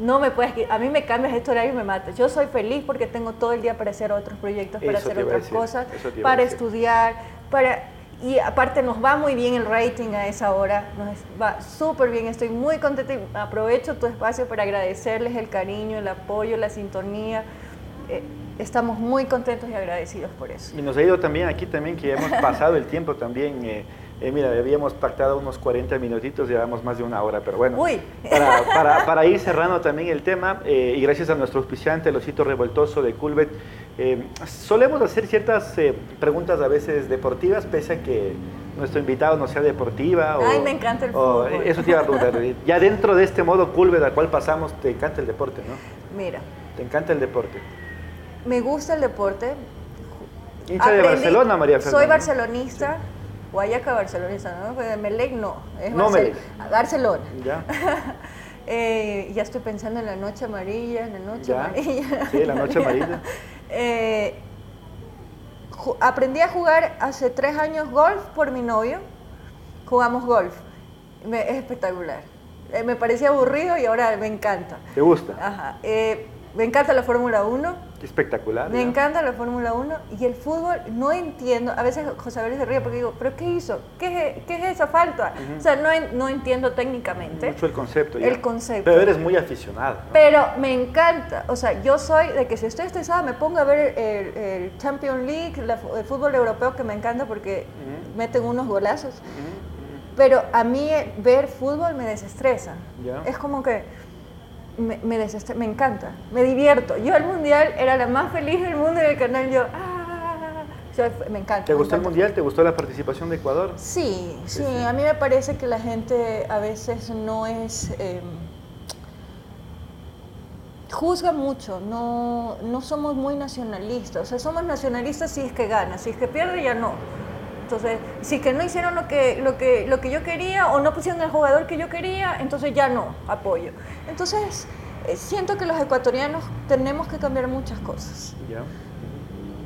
no me puedes, a mí me cambias este horario y me matas. Yo soy feliz porque tengo todo el día para hacer otros proyectos, para Eso hacer otras decir, cosas, para estudiar, para y aparte nos va muy bien el rating a esa hora, nos va súper bien, estoy muy contenta y aprovecho tu espacio para agradecerles el cariño, el apoyo, la sintonía. Eh, estamos muy contentos y agradecidos por eso. Y nos ha ido también aquí también que hemos pasado el tiempo también. eh, eh, mira, habíamos pactado unos 40 minutitos, llevamos más de una hora, pero bueno. Uy. Para, para- para ir cerrando también el tema, eh, y gracias a nuestro auspiciante, el Osito Revoltoso de Culbet, eh, solemos hacer ciertas eh, preguntas a veces deportivas, pese a que nuestro invitado no sea deportiva. O, Ay, me encanta el o- fútbol. Eso te iba a preguntar. eh, Ya dentro de este modo Culbet al cual pasamos, te encanta el deporte, ¿no? Mira, Te encanta el deporte. Me gusta el deporte. Hincha de Barcelona, María Fernanda. Soy barcelonista, Guayaca barcelonista, ¿no? De Melec no, es No, Barcel- Melec. Barcelona. ¿Ya? Eh, ya estoy pensando en la noche amarilla, en la noche Ya. amarilla. Sí, la noche amarilla. Eh, aprendí a jugar hace tres años golf por mi novio. Jugamos golf. Me- es espectacular. Eh, me parecía aburrido y ahora me encanta. ¿Te gusta? Ajá. Me encanta la Fórmula 1. Qué espectacular. Me encanta la Fórmula 1 y el fútbol no entiendo. A veces José Abel se ríe porque digo, ¿pero qué hizo? ¿Qué es, qué es esa falta? O sea, no, no entiendo técnicamente. Mucho el concepto. ya. El concepto. Pero eres muy aficionada. ¿no? Pero me encanta, o sea, yo soy de que si estoy estresada me pongo a ver el, el Champions League, la el fútbol europeo que me encanta porque meten unos golazos. Pero a mí ver fútbol me desestresa. Ya. Es como que me, me, me encanta, me divierto. Yo el mundial era la más feliz del mundo en el canal. Yo, ah, me encanta. ¿Te me gustó el mundial? ¿Te gustó la participación de Ecuador? Sí, sí, Sí, sí. a mí me parece que la gente a veces no es... eh, juzga mucho, no, no somos muy nacionalistas, o sea, somos nacionalistas si es que gana, si es que pierde ya no. Entonces, si es que no hicieron lo que, lo, que, lo que yo quería o no pusieron el jugador que yo quería, entonces ya no apoyo. Entonces, eh, siento que los ecuatorianos tenemos que cambiar muchas cosas. Ya.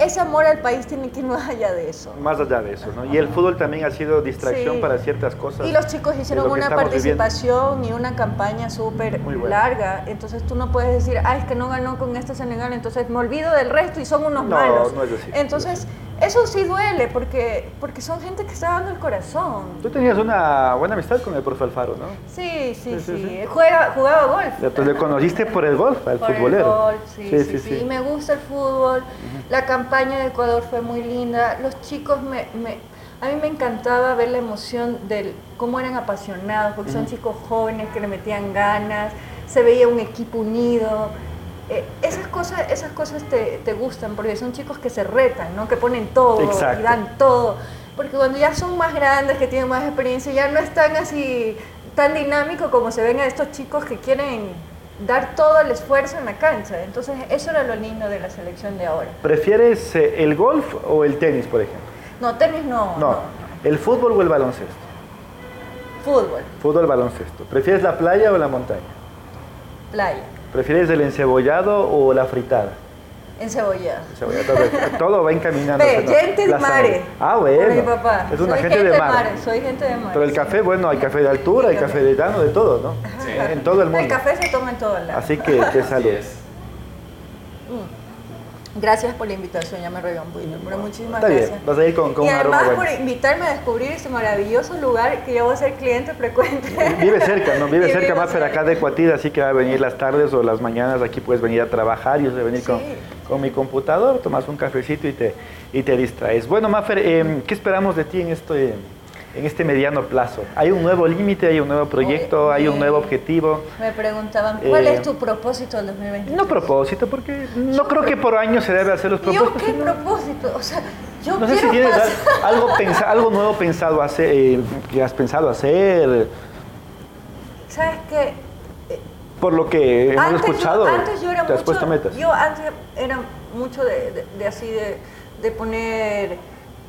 Ese amor al país tiene que ir más allá de eso. Más allá de eso, ¿no? Y el fútbol también ha sido distracción Sí. para ciertas cosas. Y los chicos hicieron lo una estamos viviendo. participación y una campaña súper larga. Entonces tú no puedes decir, ah, es que no ganó con este Senegal, entonces me olvido del resto y son unos No, malos. no es así, Entonces, eso sí duele porque, porque son gente que está dando el corazón. Tú tenías una buena amistad con el profe Alfaro, ¿no? Sí, sí, Sí, sí. sí, sí. Juega, jugaba golf. Pues le conociste por el golf, al Por el futbolero. golf, sí, sí, sí, me gusta el fútbol. La campaña de Ecuador fue muy linda. Los chicos me, me- a mí me encantaba ver la emoción del cómo eran apasionados, porque son chicos jóvenes que le metían ganas, se veía un equipo unido. Eh, esas cosas, esas cosas te, te gustan porque son chicos que se retan, ¿no? que ponen todo Exacto. y dan todo. Porque cuando ya son más grandes, que tienen más experiencia, ya no es tan así, tan dinámico como se ven a estos chicos que quieren dar todo el esfuerzo en la cancha. Entonces, eso era lo lindo de la selección de ahora. ¿Prefieres eh, el golf o el tenis, por ejemplo? No, tenis no. No. ¿El fútbol o el baloncesto? Fútbol, Fútbol, baloncesto. ¿Prefieres la playa o la montaña? playa, ¿Prefieres el encebollado o la fritada? encebollado. Encebollado, Todo, todo va encaminando. Ve, gente de mare. Ah, mi bueno. papá. Es una Soy gente, de mar. mare, Soy gente de mar. Pero el sí. café, bueno, hay café de altura, hay café de llano, de todo, ¿no? Sí. En todo el mundo. El café se toma en todos lados. Así que, que Así salud. es. Gracias por la invitación, ya me regué un poquito, pero muchísimas Está bien, gracias. vas a ir con, con y un aroma además bueno. por invitarme a descubrir ese maravilloso lugar que yo voy a ser cliente frecuente. Vive cerca, ¿no? Vive Y cerca más, pero acá de Cuatida, así que va a venir las tardes o las mañanas, aquí puedes venir a trabajar, yo sé venir con, con mi computador, tomas un cafecito y te, y te distraes. Bueno, Mafer, eh, ¿qué esperamos de ti en este, en este mediano plazo? ¿Hay un nuevo límite, hay un nuevo proyecto, hay un nuevo objetivo? Me preguntaban, ¿cuál Eh, es tu propósito del 2020? No propósito, porque no creo que por año se debe hacer los ¿Yo propósitos. qué sino- propósito? O sea, yo No sé si tienes pasar- al- algo, nuevo pensado hacer, eh, que has pensado hacer, ¿Sabes qué? por lo que hemos Antes yo- escuchado. antes yo era te has mucho, puesto metas. Yo antes era mucho de, de- de así de, de poner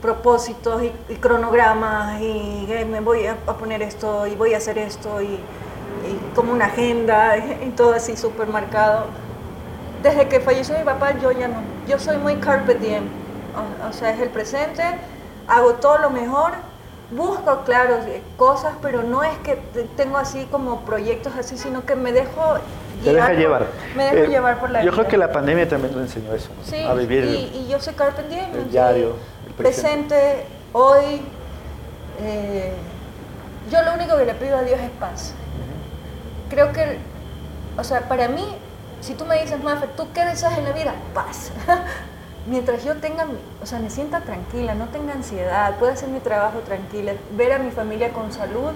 propósitos y, y cronogramas y eh, me voy a, poner esto y voy a hacer esto y, y como una agenda y todo así súper marcado. Desde que falleció mi papá yo ya no. Yo soy muy carpe diem. O, o sea, es el presente, hago todo lo mejor, busco, claro, eh, cosas, pero no es que te- tengo así como proyectos así, sino que me dejo Te deja por- llevar. Me dejo Eh, llevar por la Yo vida. creo que la pandemia también nos enseñó eso, ¿no? Sí, a vivir. y, y yo soy carpe diem, el diario, presente. hoy. eh, yo lo único que le pido a Dios es paz. Creo que, o sea, para mí, si tú me dices, Mafe, ¿tú qué deseas en la vida? Paz. Mientras yo tenga, o sea, me sienta tranquila, no tenga ansiedad, pueda hacer mi trabajo tranquila, ver a mi familia con salud,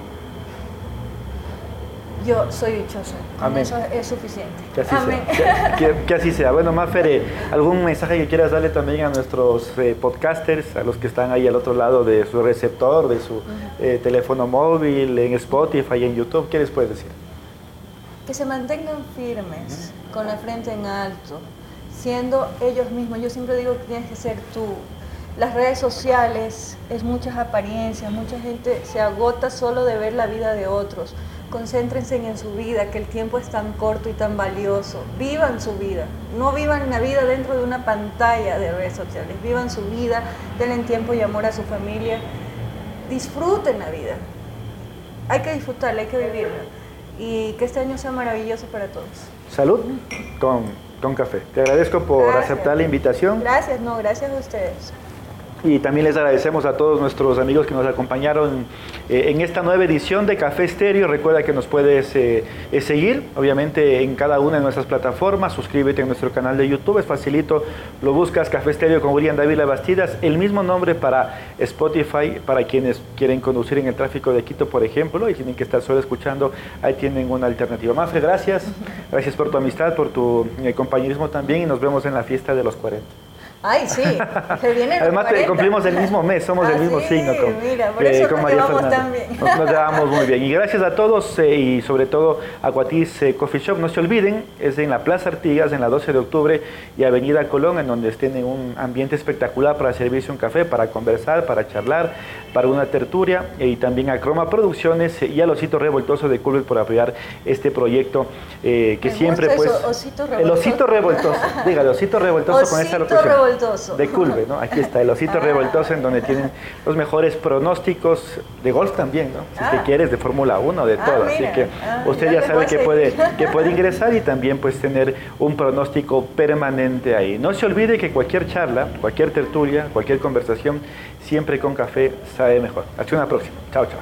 yo soy dichosa. Amén. Eso es suficiente. Que así Amén. sea. Que, que- que así sea. Bueno, Mafer, eh, ¿algún mensaje que quieras darle también a nuestros eh, podcasters, a los que están ahí al otro lado de su receptor, de su eh, teléfono móvil, en Spotify, en YouTube? ¿Qué les puedes decir? que se mantengan firmes, con la frente en alto, siendo ellos mismos. Yo siempre digo que tienes que ser tú. Las redes sociales es muchas apariencias, mucha gente se agota solo de ver la vida de otros. Concéntrense en su vida, que el tiempo es tan corto y tan valioso. Vivan su vida, no vivan la vida dentro de una pantalla de redes sociales. Vivan su vida, denle tiempo y amor a su familia. Disfruten la vida. Hay que disfrutarla, hay que vivirla. Y que este año sea maravilloso para todos. Salud con, con café. Te agradezco por Gracias. aceptar la invitación. Gracias, no, gracias a ustedes. Y también les agradecemos a todos nuestros amigos que nos acompañaron eh, en esta nueva edición de Café Estéreo. Recuerda que nos puedes eh, eh, seguir, obviamente, en cada una de nuestras plataformas. Suscríbete a nuestro canal de YouTube, es facilito. Lo buscas Café Estéreo con William David Bastidas. El mismo nombre para Spotify, para quienes quieren conducir en el tráfico de Quito, por ejemplo, y tienen que estar solo escuchando. Ahí tienen una alternativa. Mafre, gracias. Gracias por tu amistad, por tu compañerismo también y nos vemos en la fiesta de los 40. Ay, sí, se viene Además, cumplimos el mismo mes, somos del ah, mismo signo. Con, mira, por eso nos llevamos tan bien. Nos, llevamos muy bien. Y gracias a todos eh, y sobre todo a Guatiz eh, Coffee Shop. No se olviden, es en la Plaza Artigas, en la 12 de octubre y Avenida Colón, en donde tienen un ambiente espectacular para servirse un café, para conversar, para charlar, para una tertulia. Y también a Croma Producciones y al Osito Revoltoso de Culver por apoyar este proyecto eh, que siempre, pues. osito el Osito Revoltoso, dígale, Osito Revoltoso con esa locución. De Culve, ¿no? Aquí está, el osito ah. revoltoso en donde tienen los mejores pronósticos de golf también, ¿no? Si te ah. quieres, de Fórmula 1, de ah, todo. Así que usted ya sabe que puede, que puede ingresar y también pues tener un pronóstico permanente ahí. No se olvide que cualquier charla, cualquier tertulia, cualquier conversación, siempre con café sabe mejor. Hasta una próxima. Chao, chao.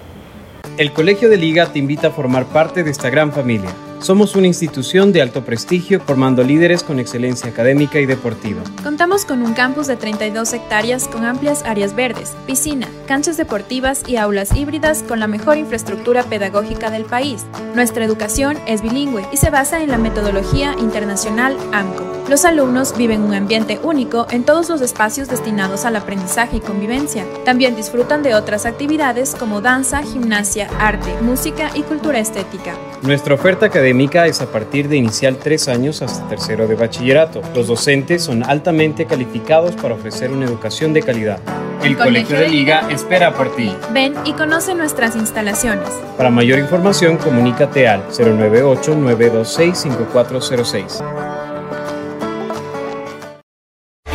El Colegio de Liga te invita a formar parte de esta gran familia. Somos una institución de alto prestigio formando líderes con excelencia académica y deportiva. Contamos con un campus de 32 hectáreas con amplias áreas verdes, piscina, canchas deportivas y aulas híbridas con la mejor infraestructura pedagógica del país. Nuestra educación es bilingüe y se basa en la metodología internacional AMCO. Los alumnos viven un ambiente único en todos los espacios destinados al aprendizaje y convivencia. También disfrutan de otras actividades como danza, gimnasia, arte, música y cultura estética. Nuestra oferta académica es a partir de inicial tres años hasta tercero de bachillerato. Los docentes son altamente calificados para ofrecer una educación de calidad. El, Colegio, de Liga espera por ti. Ven y conoce nuestras instalaciones. Para mayor información, comunícate al 098-926-5406.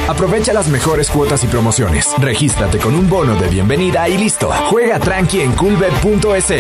Aprovecha las mejores cuotas y promociones. Regístrate con un bono de bienvenida y listo. Juega tranqui en coolbet.es.